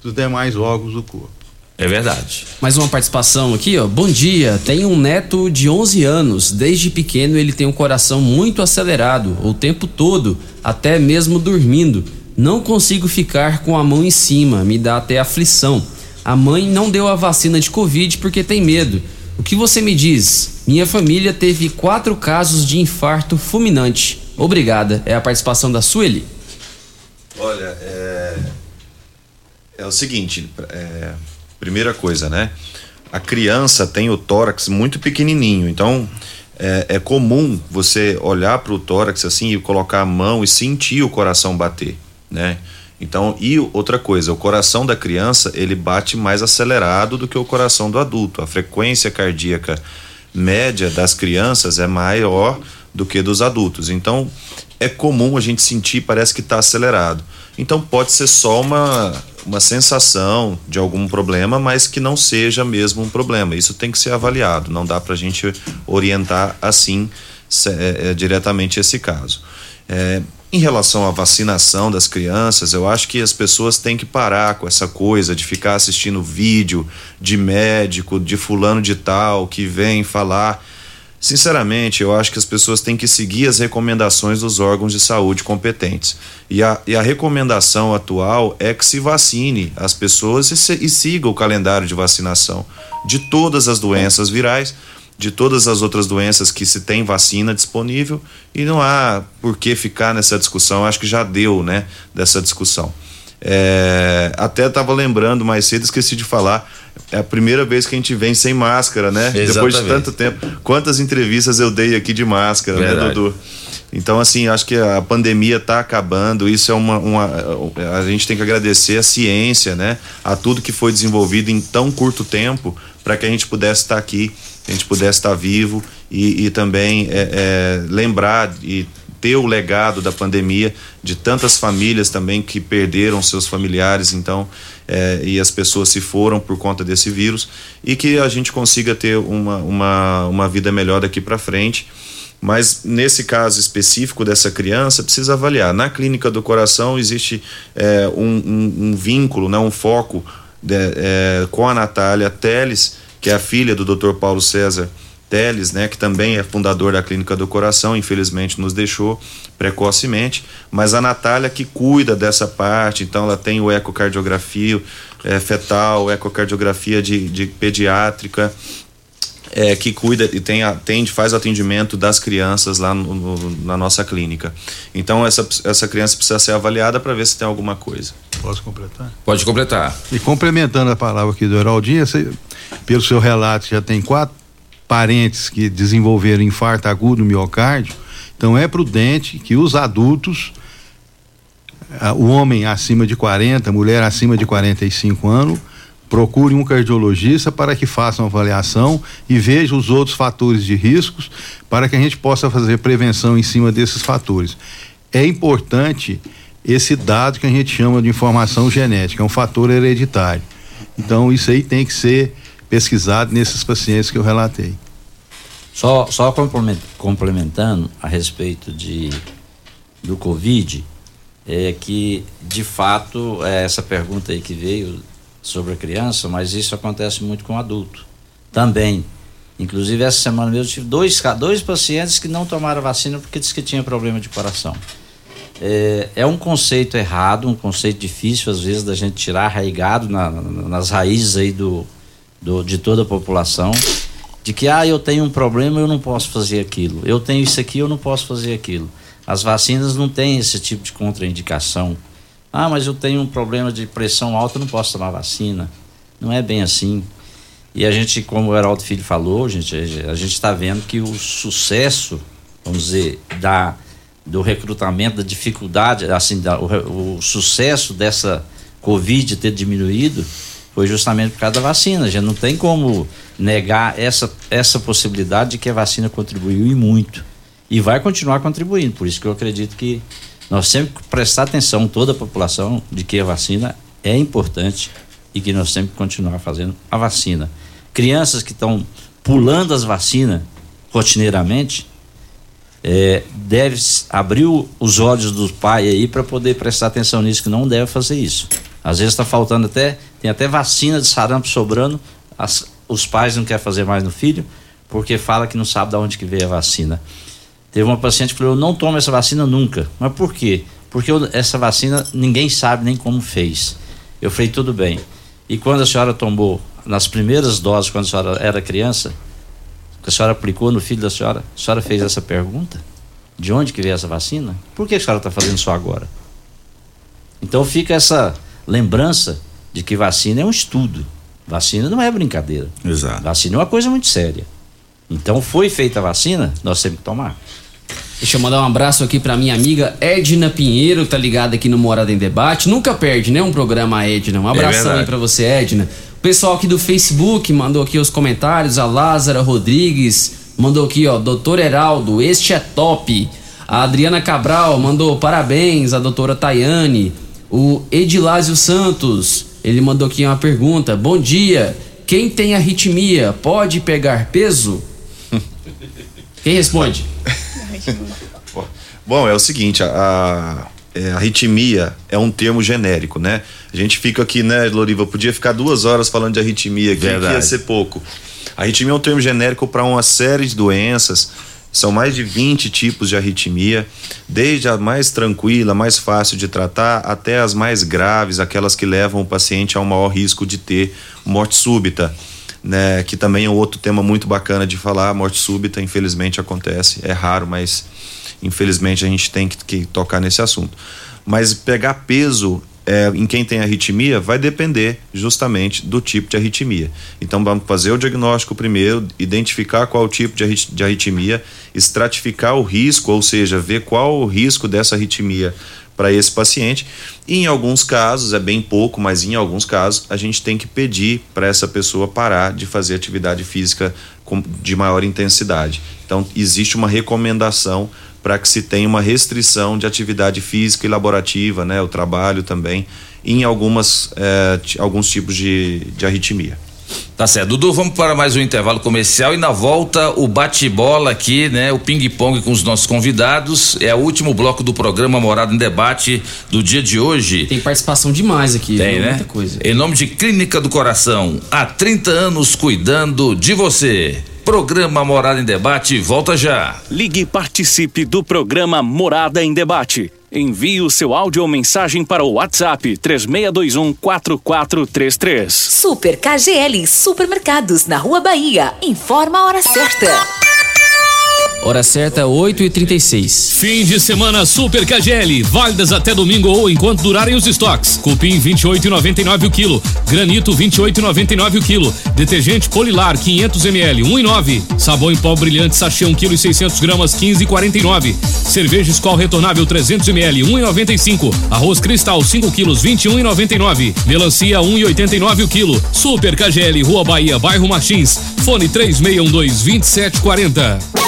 dos demais órgãos do corpo. É verdade. Mais uma participação aqui, ó. Bom dia. Tenho um neto de 11 anos. Desde pequeno ele tem um coração muito acelerado, o tempo todo, até mesmo dormindo. Não consigo ficar com a mão em cima, me dá até aflição. A mãe não deu a vacina de Covid porque tem medo. O que você me diz? Minha família teve quatro casos de infarto fulminante. Obrigada. É a participação da Sueli. Olha, é, é o seguinte, é, primeira coisa, né? A criança tem o tórax muito pequenininho, então é, é comum você olhar para o tórax assim e colocar a mão e sentir o coração bater, né? Então, e outra coisa, o coração da criança ele bate mais acelerado do que o coração do adulto. A frequência cardíaca média das crianças é maior do que dos adultos. Então, é comum a gente sentir, parece que está acelerado. Então, pode ser só uma, uma sensação de algum problema, mas que não seja mesmo um problema. Isso tem que ser avaliado. Não dá para a gente orientar assim é, é, diretamente esse caso. É, em relação à vacinação das crianças, eu acho que as pessoas têm que parar com essa coisa de ficar assistindo vídeo de médico, de fulano de tal, que vem falar. Sinceramente, eu acho que as pessoas têm que seguir as recomendações dos órgãos de saúde competentes. E a, e a recomendação atual é que se vacine as pessoas e, se, e siga o calendário de vacinação de todas as doenças virais de todas as outras doenças que se tem vacina disponível e não há por que ficar nessa discussão. Acho que já deu, né, dessa discussão. É, até estava lembrando mais cedo, esqueci de falar. É a primeira vez que a gente vem sem máscara, né? Exatamente. Depois de tanto tempo. Quantas entrevistas eu dei aqui de máscara, Verdade. né, Dudu? Então, assim, acho que a pandemia está acabando. Isso é uma, uma. A gente tem que agradecer a ciência, né? A tudo que foi desenvolvido em tão curto tempo para que a gente pudesse estar aqui, que a gente pudesse estar vivo e, e também é, é, lembrar e ter o legado da pandemia de tantas famílias também que perderam seus familiares, então, é, e as pessoas se foram por conta desse vírus e que a gente consiga ter uma, uma, uma vida melhor daqui para frente. Mas nesse caso específico dessa criança, precisa avaliar. Na clínica do coração existe é, um, um, um vínculo, né, um foco de, é, com a Natália Teles, que é a filha do Dr. Paulo César Teles, né, que também é fundador da Clínica do Coração, infelizmente nos deixou precocemente, mas a Natália que cuida dessa parte, então ela tem o ecocardiografia é, fetal, ecocardiografia de, de pediátrica, é, que cuida e tem, atende, faz o atendimento das crianças lá no, no, na nossa clínica. Então essa, essa criança precisa ser avaliada para ver se tem alguma coisa. Posso completar? Pode completar. E complementando a palavra aqui do Heraldinho, você, pelo seu relato, já tem quatro parentes que desenvolveram infarto agudo miocárdio. Então é prudente que os adultos, ah, o homem acima de 40, mulher acima de 45 anos, procure um cardiologista para que faça uma avaliação e veja os outros fatores de riscos para que a gente possa fazer prevenção em cima desses fatores. É importante esse dado que a gente chama de informação genética, é um fator hereditário. Então isso aí tem que ser pesquisado nesses pacientes que eu relatei. Só, só complementando a respeito de, do Covid, é que de fato é essa pergunta aí que veio sobre a criança, mas isso acontece muito com o adulto também. Inclusive, essa semana mesmo eu tive dois, dois pacientes que não tomaram vacina porque disse que tinha problema de coração. É, é um conceito errado, um conceito difícil, às vezes, da gente tirar arraigado na, nas raízes aí do, do, de toda a população. De que, ah, eu tenho um problema, eu não posso fazer aquilo. Eu tenho isso aqui, eu não posso fazer aquilo. As vacinas não têm esse tipo de contraindicação. Ah, mas eu tenho um problema de pressão alta, eu não posso tomar vacina. Não é bem assim. E a gente, como o Heraldo Filho falou, gente, a gente está vendo que o sucesso, vamos dizer, da, do recrutamento, da dificuldade, assim, da, o, o sucesso dessa Covid ter diminuído foi justamente por causa da vacina. A gente não tem como negar essa, essa possibilidade de que a vacina contribuiu e muito. E vai continuar contribuindo. Por isso que eu acredito que nós que prestar atenção, toda a população, de que a vacina é importante e que nós que continuar fazendo a vacina. Crianças que estão pulando as vacinas rotineiramente, é, deve abrir os olhos do pai aí para poder prestar atenção nisso, que não deve fazer isso. Às vezes está faltando até, tem até vacina de sarampo sobrando, as, os pais não querem fazer mais no filho, porque fala que não sabe de onde que veio a vacina. Teve uma paciente que falou: Eu não tomo essa vacina nunca. Mas por quê? Porque eu, essa vacina ninguém sabe nem como fez. Eu falei: Tudo bem. E quando a senhora tomou, nas primeiras doses, quando a senhora era criança, que a senhora aplicou no filho da senhora, a senhora fez essa pergunta? De onde que veio essa vacina? Por que a senhora está fazendo só agora? Então fica essa lembrança de que vacina é um estudo. Vacina não é brincadeira. Exato. Vacina é uma coisa muito séria. Então foi feita a vacina, nós temos que tomar. Deixa eu mandar um abraço aqui pra minha amiga Edna Pinheiro, que tá ligada aqui no Morada em Debate. Nunca perde, né? Um programa, Edna. Um abração verdade. aí pra você, Edna. O pessoal aqui do Facebook mandou aqui os comentários. A Lázara Rodrigues mandou aqui, ó. Doutor Heraldo, este é top. A Adriana Cabral mandou parabéns. A doutora Tayane. O Edilásio Santos, ele mandou aqui uma pergunta. Bom dia. Quem tem arritmia pode pegar peso? Quem responde? Bom, é o seguinte, a, a, é, arritmia é um termo genérico, né? A gente fica aqui, né, Loriva, podia ficar duas horas falando de arritmia aqui, que ia ser pouco. A arritmia é um termo genérico para uma série de doenças, são mais de 20 tipos de arritmia, desde a mais tranquila, mais fácil de tratar, até as mais graves, aquelas que levam o paciente ao maior risco de ter morte súbita. Né, que também é outro tema muito bacana de falar. Morte súbita, infelizmente, acontece. É raro, mas infelizmente a gente tem que, que tocar nesse assunto. Mas pegar peso é, em quem tem arritmia vai depender justamente do tipo de arritmia. Então vamos fazer o diagnóstico primeiro, identificar qual tipo de, arrit- de arritmia, estratificar o risco, ou seja, ver qual o risco dessa arritmia para esse paciente. E em alguns casos, é bem pouco, mas em alguns casos, a gente tem que pedir para essa pessoa parar de fazer atividade física de maior intensidade. Então, existe uma recomendação para que se tenha uma restrição de atividade física e laborativa, né, o trabalho também, em algumas, eh, alguns tipos de, de arritmia. Tá certo. Dudu, vamos para mais um intervalo comercial e na volta o bate-bola aqui, né? O ping-pong com os nossos convidados. É o último bloco do programa Morada em Debate do dia de hoje. Tem participação demais aqui. Tem, né? Muita coisa. Em nome de Clínica do Coração, há 30 anos cuidando de você. Programa Morada em Debate volta já. Ligue e participe do programa Morada em Debate. Envie o seu áudio ou mensagem para o WhatsApp 3621 4433. Super KGL Supermercados na Rua Bahia. Informa a hora certa. Hora certa, 8h36. Fim de semana Super KGL, válidas até domingo ou enquanto durarem os estoques. Cupim 28,99 o quilo, granito 28,99 o quilo, detergente Polilar 500 ml 1,9, sabão em pó brilhante sachê 1 kg e 600 gramas 15,49, cerveja Skol retornável 300 ml 1,95, arroz Cristal 5 quilos 21,99, melancia 1,89 o quilo. Super KGL, Rua Bahia, bairro Martins, fone 3612 2740.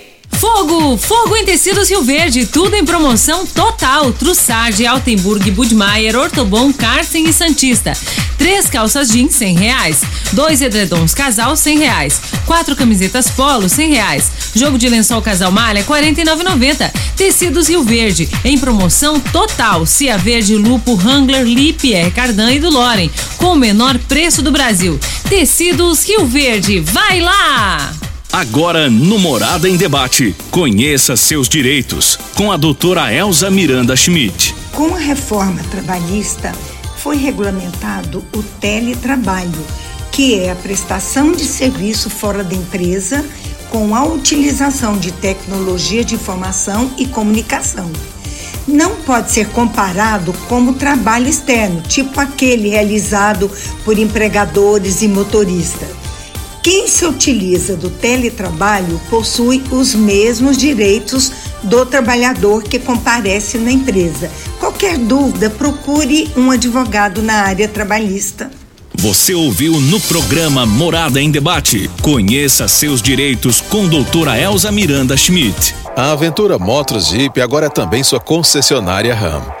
Fogo, fogo em tecidos Rio Verde, tudo em promoção total. Trussardi, Altenburg, Budmeier, Ortobon, Carsten e Santista. Três calças jeans, cem reais. Dois edredons casal, cem reais. Quatro camisetas polo, cem reais. Jogo de lençol casal malha, quarenta e Tecidos Rio Verde, em promoção total. Cia Verde, Lupo, Wrangler, Lipier, Cardan e do Loren, com o menor preço do Brasil. Tecidos Rio Verde, vai lá! Agora no Morada em Debate. Conheça seus direitos com a doutora Elza Miranda Schmidt. Com a reforma trabalhista, foi regulamentado o teletrabalho, que é a prestação de serviço fora da empresa com a utilização de tecnologia de informação e comunicação. Não pode ser comparado como trabalho externo, tipo aquele realizado por empregadores e motoristas. Quem se utiliza do teletrabalho possui os mesmos direitos do trabalhador que comparece na empresa. Qualquer dúvida, procure um advogado na área trabalhista. Você ouviu no programa Morada em Debate. Conheça seus direitos com doutora Elza Miranda Schmidt. A Aventura Motos Jeep agora é também sua concessionária RAM.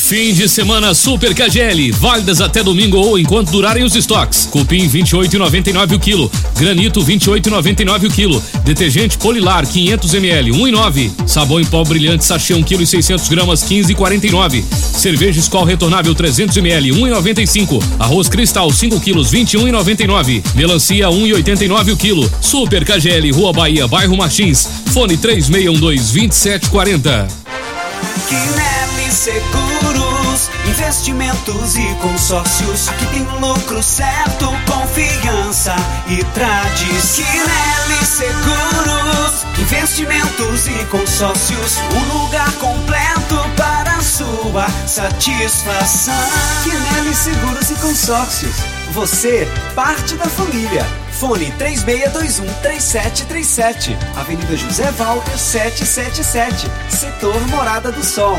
Fim de semana Super KGL, válidas até domingo ou enquanto durarem os estoques. Cupim 28,99 o quilo, granito 28,99 o quilo, detergente Polilar 500 ml 1,9, sabão em pó brilhante sachê 1 kg e 600 gramas 15,49, cerveja Skol retornável 300 ml 1,95, arroz Cristal 5 quilos 21,99, melancia 1,89 o quilo. Super KGL, Rua Bahia, bairro Martins, fone 3612 2740. Quinelli Seguros, investimentos e consórcios. Aqui tem lucro certo, confiança e tradição. Quinelli Seguros, investimentos e consórcios. Um lugar completo para sua satisfação. Quinelli Seguros e Consórcios. Você, parte da família. Fone 3621-3737. Avenida José Walter 777. Setor Morada do Sol.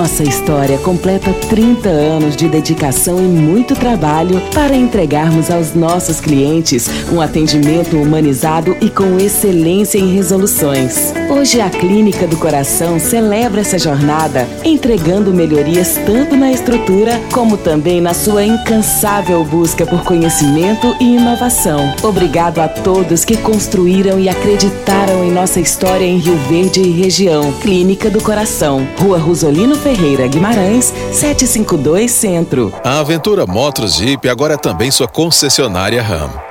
Nossa história completa 30 anos de dedicação e muito trabalho para entregarmos aos nossos clientes um atendimento humanizado e com excelência em resoluções. Hoje a Clínica do Coração celebra essa jornada, entregando melhorias tanto na estrutura como também na sua incansável busca por conhecimento e inovação. Obrigado a todos que construíram e acreditaram em nossa história em Rio Verde e região. Clínica do Coração, Rua Rosolino Ferreira Guimarães, 752 Centro. A Aventura Motos Jeep agora é também sua concessionária RAM.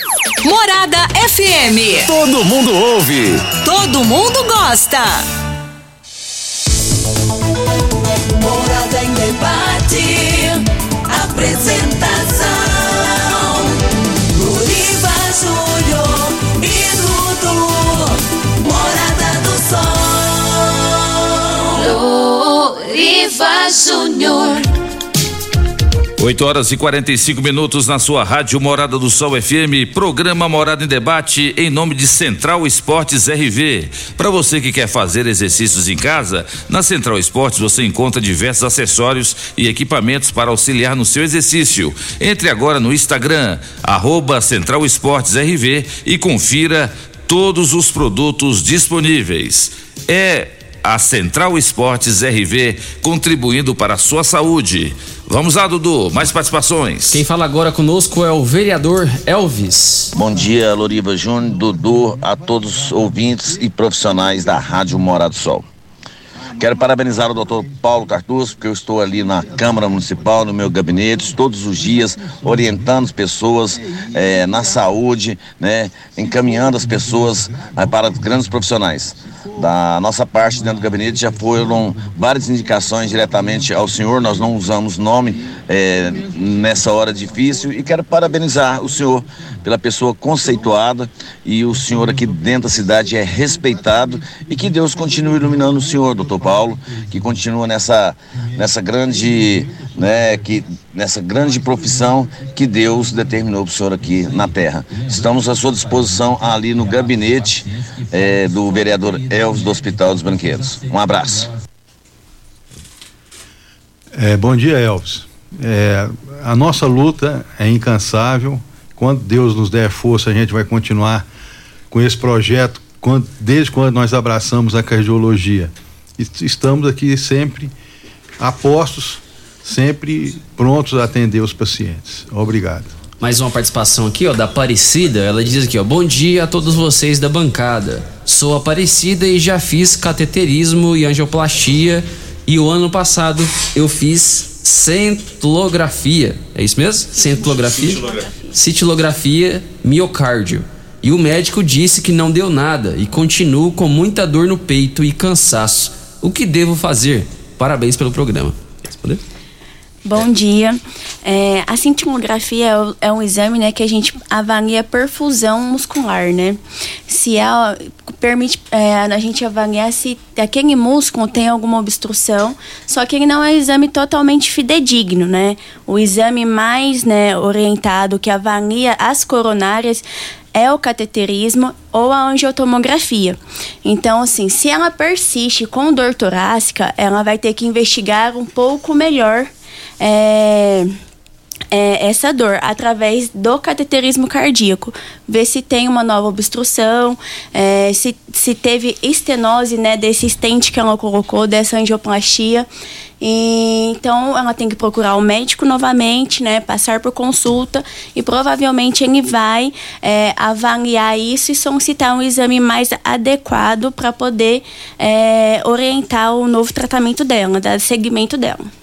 Morada FM. Todo mundo ouve. Todo mundo gosta. Morada em debate. Apresentação. Luriva Júnior e Dudu. Morada do Sol. Luriva Júnior. 8 horas e 45 minutos na sua rádio Morada do Sol FM, programa Morada em Debate em nome de Central Esportes RV. Para você que quer fazer exercícios em casa, na Central Esportes você encontra diversos acessórios e equipamentos para auxiliar no seu exercício. Entre agora no Instagram, arroba Central Esportes RV e confira todos os produtos disponíveis. É a Central Esportes RV contribuindo para a sua saúde. Vamos lá, Dudu, mais participações. Quem fala agora conosco é o vereador Elvis. Bom dia, Loriva Júnior, Dudu, a todos os ouvintes e profissionais da Rádio Morado do Sol. Quero parabenizar o doutor Paulo Cartus, porque eu estou ali na Câmara Municipal, no meu gabinete, todos os dias, orientando as pessoas eh, na saúde, né, encaminhando as pessoas eh, para grandes profissionais. Da nossa parte dentro do gabinete já foram várias indicações diretamente ao senhor, nós não usamos nome eh, nessa hora difícil. E quero parabenizar o senhor pela pessoa conceituada e o senhor aqui dentro da cidade é respeitado. E que Deus continue iluminando o senhor, doutor Paulo, que continua nessa, nessa grande, né, que, nessa grande profissão que Deus determinou para o senhor aqui na terra. Estamos à sua disposição ali no gabinete eh, do vereador Elvis do Hospital dos Banqueiros. Um abraço. É, bom dia, Elvis. É, a nossa luta é incansável. Quando Deus nos der força, a gente vai continuar com esse projeto, quando, desde quando nós abraçamos a cardiologia. E estamos aqui sempre apostos, sempre prontos a atender os pacientes. Obrigado. Mais uma participação aqui, ó, da Aparecida. Ela diz aqui, ó: Bom dia a todos vocês da bancada. Sou Aparecida e já fiz cateterismo e angioplastia. E o ano passado eu fiz centlografia. É isso mesmo? Centlografia? Citilografia miocárdio. E o médico disse que não deu nada e continuo com muita dor no peito e cansaço. O que devo fazer? Parabéns pelo programa. Responder? Bom dia. É, a cintilografia é, é um exame né, que a gente avalia a perfusão muscular, né? Se ela permite é, a gente avaliar se aquele músculo tem alguma obstrução, só que ele não é um exame totalmente fidedigno, né? O exame mais né, orientado que avalia as coronárias é o cateterismo ou a angiotomografia. Então, assim, se ela persiste com dor torácica, ela vai ter que investigar um pouco melhor é, é, essa dor através do cateterismo cardíaco. Ver se tem uma nova obstrução, é, se, se teve estenose né, desse estente que ela colocou, dessa angioplastia. E, então ela tem que procurar o médico novamente, né, passar por consulta e provavelmente ele vai é, avaliar isso e solicitar um exame mais adequado para poder é, orientar o novo tratamento dela, dar seguimento dela.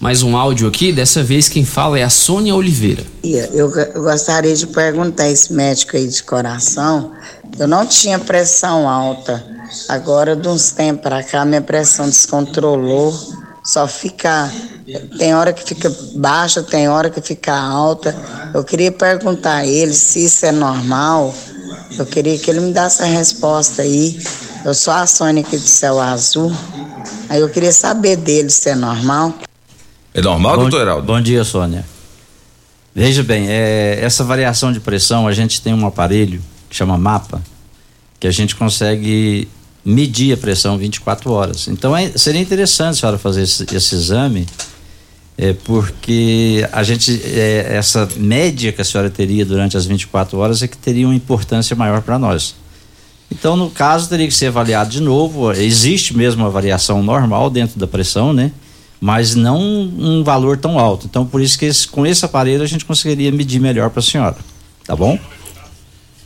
Mais um áudio aqui, dessa vez quem fala é a Sônia Oliveira. Eu, gostaria de perguntar a esse médico aí de coração. Eu não tinha pressão alta. Agora, de uns tempos para cá, minha pressão descontrolou. Só fica. Tem hora que fica baixa, tem hora que fica alta. Eu queria perguntar a ele se isso é normal. Eu queria que ele me desse a resposta aí. Eu sou a Sônia aqui de Céu Azul. Aí eu queria saber dele se é normal. É normal, bom, doutor Heraldo? Bom dia, Sônia. Veja bem, é, essa variação de pressão, a gente tem um aparelho que chama MAPA, que a gente consegue medir a pressão 24 horas. Então é, seria interessante a senhora fazer esse, esse exame, é, porque a gente, é, essa média que a senhora teria durante as 24 horas é que teria uma importância maior para nós. Então, no caso, teria que ser avaliado de novo. Existe mesmo uma variação normal dentro da pressão, né? Mas não um valor tão alto. Então, por isso que esse, com esse aparelho a gente conseguiria medir melhor para a senhora. Tá bom?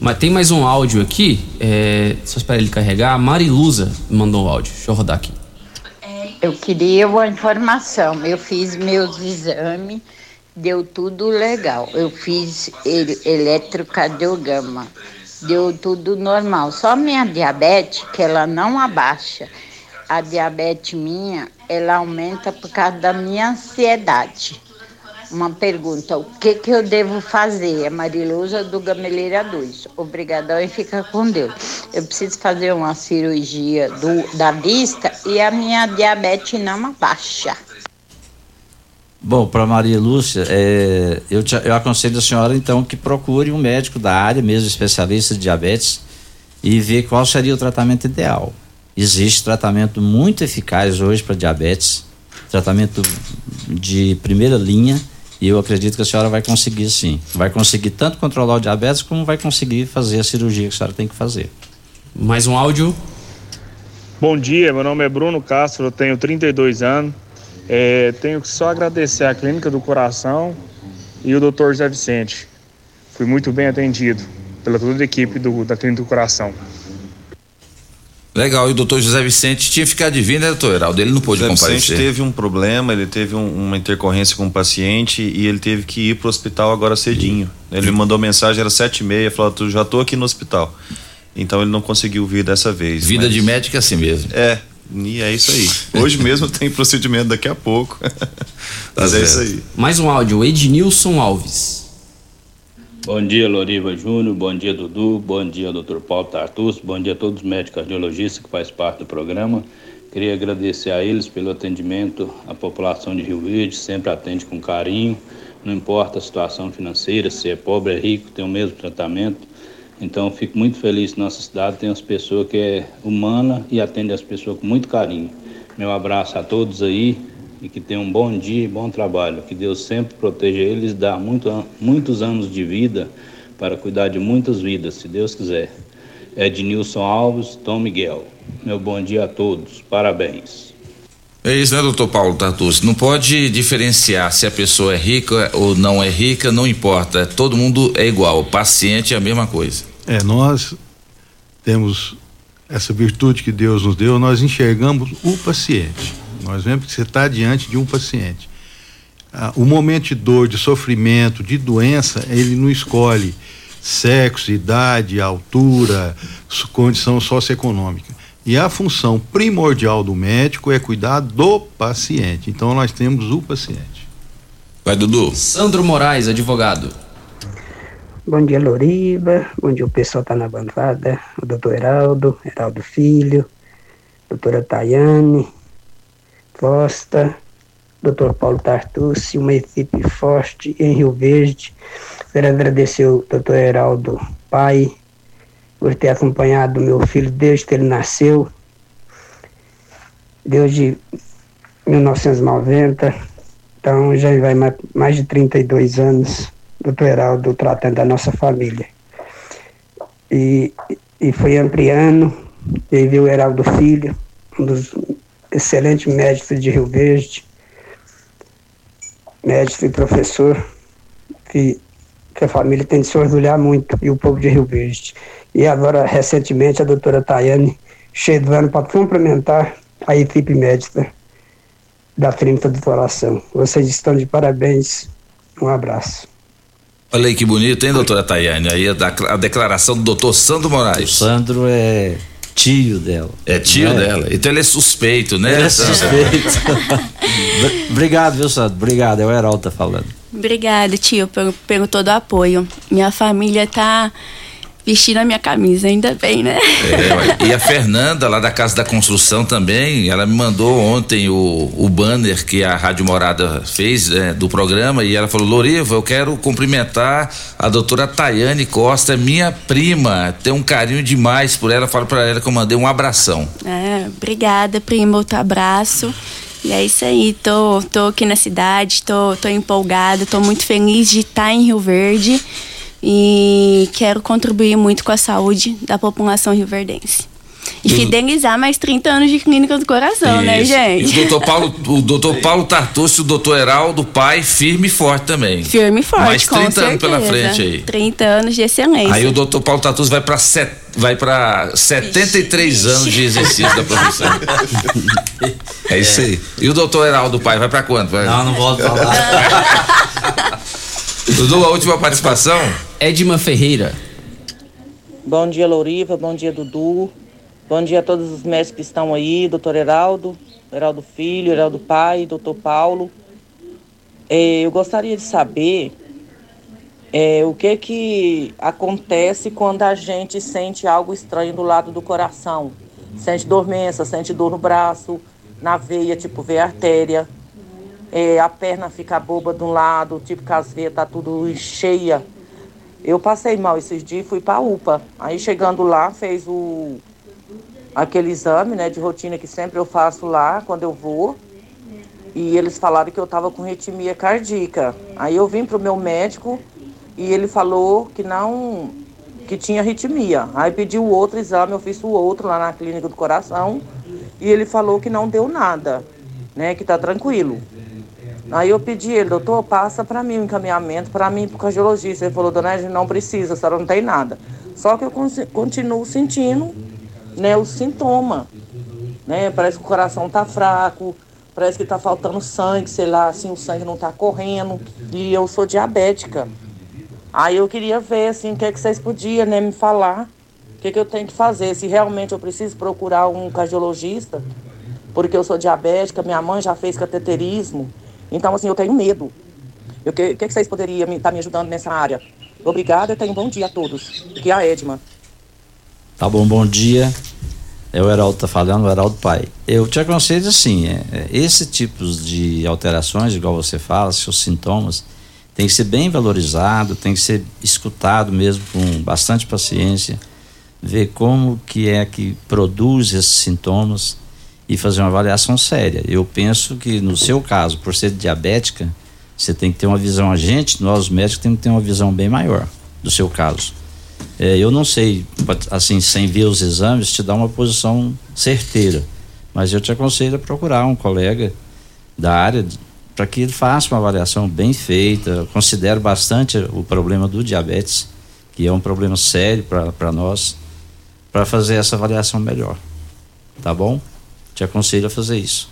Mas tem mais um áudio aqui, é, só esperar ele carregar. A Mariluza mandou um áudio, deixa eu rodar aqui. Eu queria uma informação. Eu fiz meus exames, deu tudo legal. Eu fiz ele- eletrocardiograma, deu tudo normal. Só minha diabetes, que ela não abaixa. A diabetes minha, ela aumenta por causa da minha ansiedade. Uma pergunta, o que que eu devo fazer? É Mariluza do Gameleira 2. Obrigadão e fica com Deus. Eu preciso fazer uma cirurgia do, da vista e a minha diabetes não abaixa. Bom, para Maria Lúcia, é, eu, te- eu aconselho a senhora então que procure um médico da área, mesmo especialista de diabetes, e ver qual seria o tratamento ideal. Existe tratamento muito eficaz hoje para diabetes, tratamento de primeira linha, e eu acredito que a senhora vai conseguir sim. Vai conseguir tanto controlar o diabetes como vai conseguir fazer a cirurgia que a senhora tem que fazer. Mais um áudio. Bom dia, meu nome é Bruno Castro, eu tenho 32 anos. É, tenho que só agradecer à Clínica do Coração e o Dr. Zé Vicente. Fui muito bem atendido pela toda a equipe do, da Clínica do Coração. Legal, e o doutor José Vicente tinha ficado de vir, né, doutor Heraldo? Ele não pôde José comparecer. Vicente teve um problema, ele teve um- uma intercorrência com o paciente e ele teve que ir pro hospital agora cedinho. Ele me mandou mensagem, era sete e meia, falou, "Tu já tô aqui no hospital. Então ele não conseguiu vir dessa vez. Vida mas- de médico é assim mesmo. É, e é isso aí. Hoje mesmo tem procedimento daqui a pouco. mas é isso aí. Mais um áudio. Ednilson Alves. Bom dia, Loriva Júnior. Bom dia, Dudu. Bom dia, Dr. Paulo Tartus. Bom dia a todos os médicos cardiologistas que fazem parte do programa. Queria agradecer a eles pelo atendimento. A população de Rio Verde sempre atende com carinho. Não importa a situação financeira, se é pobre, é rico, tem o mesmo tratamento. Então, fico muito feliz que nossa cidade tem as pessoas que é humana e atende as pessoas com muito carinho. Meu abraço a todos aí e que tenham um bom dia e bom trabalho. Que Deus sempre proteja eles dá muito, muitos anos de vida para cuidar de muitas vidas, se Deus quiser. Ednilson Alves, Tom Miguel. Meu bom dia a todos. Parabéns. É isso, né, doutor Paulo Tartucci? Não pode diferenciar se a pessoa é rica ou não é rica, não importa. Todo mundo é igual. O paciente é a mesma coisa. É, nós temos essa virtude que Deus nos deu, nós enxergamos o paciente. Nós vemos que você está diante de um paciente. Ah, o momento de dor, de sofrimento, de doença, ele não escolhe sexo, idade, altura, condição socioeconômica. E a função primordial do médico é cuidar do paciente. Então nós temos o paciente. Vai, Dudu. Sandro Moraes, advogado. Bom dia, Loriva. Bom dia, o pessoal tá na bancada. O doutor Heraldo, Heraldo Filho, doutora Tayane, Costa, doutor Paulo Tartucci, uma equipe forte em Rio Verde. Quero agradecer o doutor Heraldo, pai, por ter acompanhado meu filho desde que ele nasceu, desde 1990. Então já vai ma- mais de 32 anos, doutor Heraldo, tratando da nossa família. E, e foi ampliando, e veio o Heraldo Filho, um dos excelentes médicos de Rio Verde, médico e professor, que, que a família tem de se orgulhar muito, e o povo de Rio Verde. E agora, recentemente, a doutora Tayane chegando para complementar a equipe médica da Clínica do Coração. Vocês estão de parabéns. Um abraço. Olha aí que bonito, hein, doutora Tayane? Aí a, a declaração do doutor Sandro Moraes. O Sandro é tio dela. É tio É. dela. Então ele é suspeito, né? Ele é suspeito. Obrigado, viu, Sandro? Obrigado. É o Heraldo tá falando. Obrigada, tio, pelo, pelo todo o apoio. Minha família tá vestindo a minha camisa, ainda bem, né? É, e a Fernanda, lá da Casa da Construção também, ela me mandou ontem o, o banner que a Rádio Morada fez né, do programa e ela falou: Loriva, eu quero cumprimentar a doutora Tayane Costa, minha prima. Tenho um carinho demais por ela. Falo pra ela que eu mandei um abração. É, obrigada, primo, outro abraço. E é isso aí, tô, tô aqui na cidade, tô, tô empolgada, tô muito feliz de estar em Rio Verde e quero contribuir muito com a saúde da população rioverdense. E fidelizar mais 30 anos de clínica do coração, né, Isso. gente? E o doutor Paulo, o doutor Paulo Tartucci, o doutor Heraldo, pai, firme e forte também. Firme e forte, Mais com 30 anos pela frente aí. 30 anos de excelência. Aí o doutor Paulo Tatus vai para set, vai para 73 anos de exercício da profissão. É isso aí. E o doutor Heraldo Pai vai para quanto? Vai? Não, não volto a falar. Dudu, a última participação? Edma Ferreira. Bom dia, Louriva. Bom dia, Dudu. Bom dia a todos os médicos que estão aí, doutor Heraldo, Heraldo Filho, Heraldo Pai, doutor Paulo. Eh, eu gostaria de saber eh, o que que acontece quando a gente sente algo estranho do lado do coração. Sente dormência, sente dor no braço, na veia, tipo veia artéria. Eh, a perna fica boba de um lado, tipo que as veias tá tudo cheia. Eu passei mal esses dias e fui pra UPA. Aí chegando lá, fez o aquele exame, né, de rotina que sempre eu faço lá quando eu vou. E eles falaram que eu tava com ritmia cardíaca. Aí eu vim pro meu médico e ele falou que não que tinha arritmia. Aí pedi o outro exame, eu fiz o outro lá na clínica do coração e ele falou que não deu nada, né? Que tá tranquilo. Aí eu pedi ele, doutor, passa para mim o um encaminhamento para mim pro cardiologista. Ele falou, dona Edna, não precisa, a senhora não tem nada. Só que eu continuo sentindo, né, o sintoma, né? Parece que o coração tá fraco, parece que tá faltando sangue, sei lá, assim, o sangue não tá correndo. E eu sou diabética. Aí eu queria ver, assim, o que, é que vocês podiam, né, me falar. O que, é que eu tenho que fazer, se realmente eu preciso procurar um cardiologista, porque eu sou diabética, minha mãe já fez cateterismo. Então, assim, eu tenho medo. O que, que, que vocês poderiam estar me, tá me ajudando nessa área? Obrigada e tenham um bom dia a todos. Aqui é a Edma. Tá bom, bom dia. É o Heraldo tá falando, o Heraldo pai. Eu te aconselho assim, é, é, esse tipo de alterações, igual você fala, seus sintomas, tem que ser bem valorizado, tem que ser escutado mesmo com bastante paciência, ver como que é que produz esses sintomas e fazer uma avaliação séria. Eu penso que no seu caso, por ser diabética, você tem que ter uma visão, a gente, nós médicos temos que ter uma visão bem maior do seu caso. É, eu não sei, assim, sem ver os exames, te dar uma posição certeira. Mas eu te aconselho a procurar um colega da área para que ele faça uma avaliação bem feita. Considero bastante o problema do diabetes, que é um problema sério para nós, para fazer essa avaliação melhor. Tá bom? Te aconselho a fazer isso.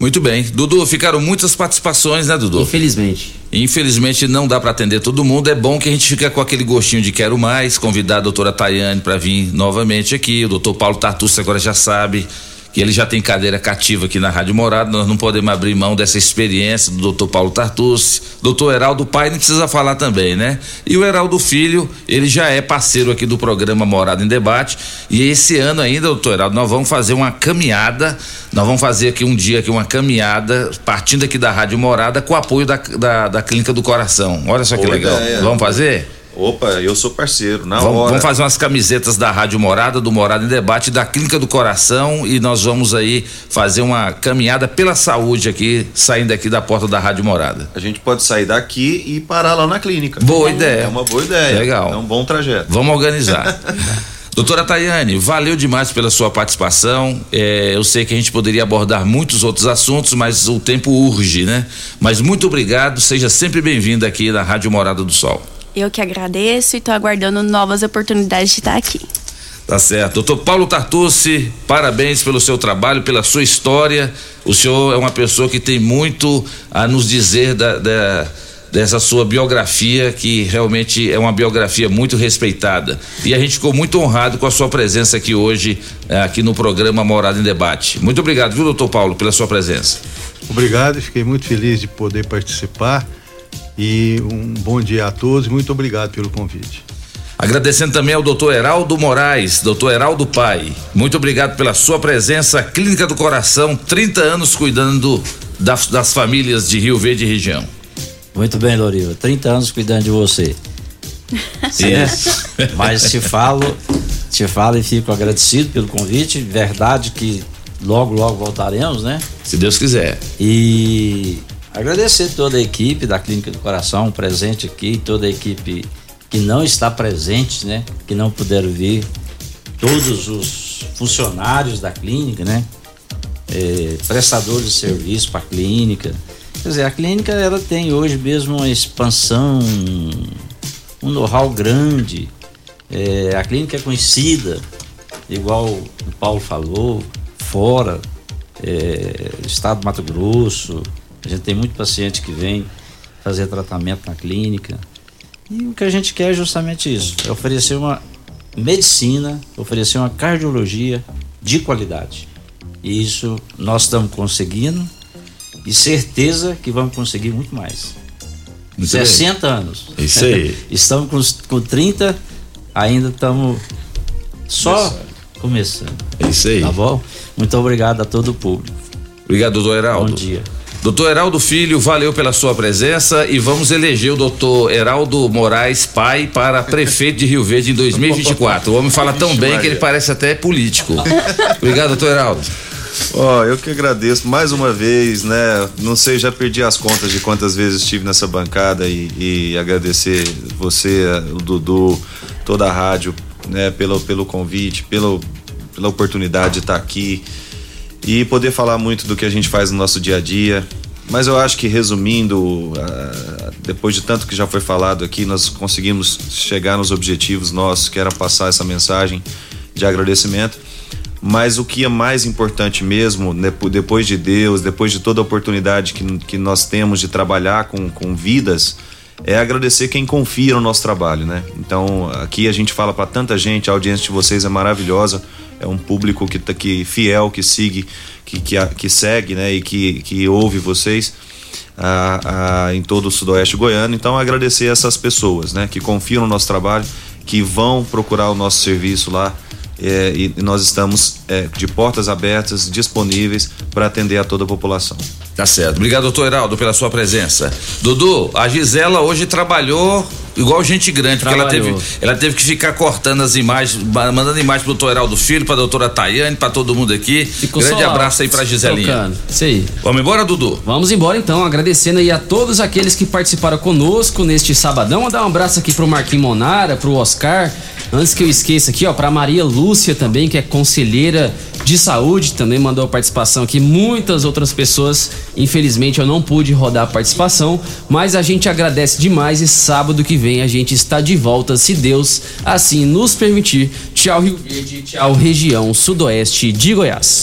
Muito bem. Dudu, ficaram muitas participações, né, Dudu? Infelizmente. Infelizmente não dá para atender todo mundo. É bom que a gente fica com aquele gostinho de quero mais. Convidar a doutora Tayane para vir novamente aqui. O doutor Paulo Tartucci agora já sabe que ele já tem cadeira cativa aqui na Rádio Morada, nós não podemos abrir mão dessa experiência do doutor Paulo Tartucci, doutor Heraldo Pai, não precisa falar também, né? E o Heraldo Filho, ele já é parceiro aqui do programa Morada em Debate, e esse ano ainda, doutor Heraldo, nós vamos fazer uma caminhada, nós vamos fazer aqui um dia aqui uma caminhada, partindo aqui da Rádio Morada, com o apoio da, da, da Clínica do Coração. Olha só que legal. Ideia. Vamos fazer? Opa, eu sou parceiro, na vamos, hora. Vamos fazer umas camisetas da Rádio Morada, do Morada em Debate, da Clínica do Coração e nós vamos aí fazer uma caminhada pela saúde aqui, saindo aqui da porta da Rádio Morada. A gente pode sair daqui e parar lá na clínica. Boa ideia. É uma boa ideia. Legal. É um bom trajeto. Vamos organizar. Doutora Tayane, valeu demais pela sua participação. É, eu sei que a gente poderia abordar muitos outros assuntos, mas o tempo urge, né? Mas muito obrigado, seja sempre bem-vinda aqui na Rádio Morada do Sol. Eu que agradeço e estou aguardando novas oportunidades de estar aqui. Tá certo. Doutor Paulo Tartucci, parabéns pelo seu trabalho, pela sua história. O senhor é uma pessoa que tem muito a nos dizer da, da, dessa sua biografia, que realmente é uma biografia muito respeitada. E a gente ficou muito honrado com a sua presença aqui hoje, eh, aqui no programa Morada em Debate. Muito obrigado, viu, doutor Paulo, pela sua presença. Obrigado, fiquei muito feliz de poder participar e um bom dia a todos. Muito obrigado pelo convite. Agradecendo também ao doutor Heraldo Moraes, doutor Heraldo Pai. Muito obrigado pela sua presença. Clínica do Coração, 30 anos cuidando das, das famílias de Rio Verde e região. Muito bem, Loriva. 30 anos cuidando de você. Isso. Mas te falo, te falo e fico agradecido pelo convite. Verdade que logo, logo voltaremos, né? Se Deus quiser. E Agradecer toda a equipe da Clínica do Coração presente aqui, toda a equipe que não está presente, né? Que não puderam vir, todos os funcionários da clínica, né? É, prestadores de serviço para a clínica. Quer dizer, a clínica ela tem hoje mesmo uma expansão, um know-how grande. É, a clínica é conhecida, igual o Paulo falou, fora, é, estado do Mato Grosso, a gente tem muito paciente que vem fazer tratamento na clínica. E o que a gente quer é justamente isso: é oferecer uma medicina, oferecer uma cardiologia de qualidade. E isso nós estamos conseguindo e certeza que vamos conseguir muito mais. Muito 60 bem. anos. É isso aí. estamos com, com 30, ainda estamos só começando. É isso aí. Tá bom? Muito obrigado a todo o público. Obrigado, doutor Heraldo. Bom dia. Doutor Heraldo Filho, valeu pela sua presença e vamos eleger o doutor Heraldo Moraes Pai para prefeito de Rio Verde em 2024. O homem fala tão bem que ele parece até político. Obrigado, doutor Heraldo. Ó, oh, eu que agradeço mais uma vez, né? Não sei, já perdi as contas de quantas vezes estive nessa bancada e, e agradecer você, o Dudu, toda a rádio, né, pelo, pelo convite, pelo, pela oportunidade de estar aqui e poder falar muito do que a gente faz no nosso dia a dia. Mas eu acho que resumindo, ah, depois de tanto que já foi falado aqui, nós conseguimos chegar nos objetivos nossos, que era passar essa mensagem de agradecimento. Mas o que é mais importante mesmo, depois de Deus, depois de toda a oportunidade que, que nós temos de trabalhar com, com vidas, é agradecer quem confia no nosso trabalho, né? Então, aqui a gente fala para tanta gente, a audiência de vocês é maravilhosa, é um público que tá aqui fiel, que sigue, que, que, que segue, né? E que, que ouve vocês. Ah, ah, em todo o sudoeste goiano. Então, agradecer essas pessoas né, que confiam no nosso trabalho, que vão procurar o nosso serviço lá. É, e nós estamos é, de portas abertas, disponíveis para atender a toda a população. Tá certo. Obrigado, doutor Heraldo, pela sua presença. Dudu, a Gisela hoje trabalhou igual gente grande, porque ela teve, ela teve que ficar cortando as imagens, mandando imagens pro doutor Heraldo Filho, pra doutora Tayane, pra todo mundo aqui. Ficou Grande abraço aí pra Giselinha. Isso aí. Vamos embora, Dudu? Vamos embora então, agradecendo aí a todos aqueles que participaram conosco neste sabadão. Vou dar um abraço aqui pro Marquinhos Monara, pro Oscar. Antes que eu esqueça aqui, ó, pra Maria Lúcia também, que é conselheira de saúde, também mandou a participação aqui. Muitas outras pessoas, infelizmente eu não pude rodar a participação, mas a gente agradece demais e sábado que vem a gente está de volta, se Deus assim nos permitir. Tchau, Rio Verde, tchau, região sudoeste de Goiás.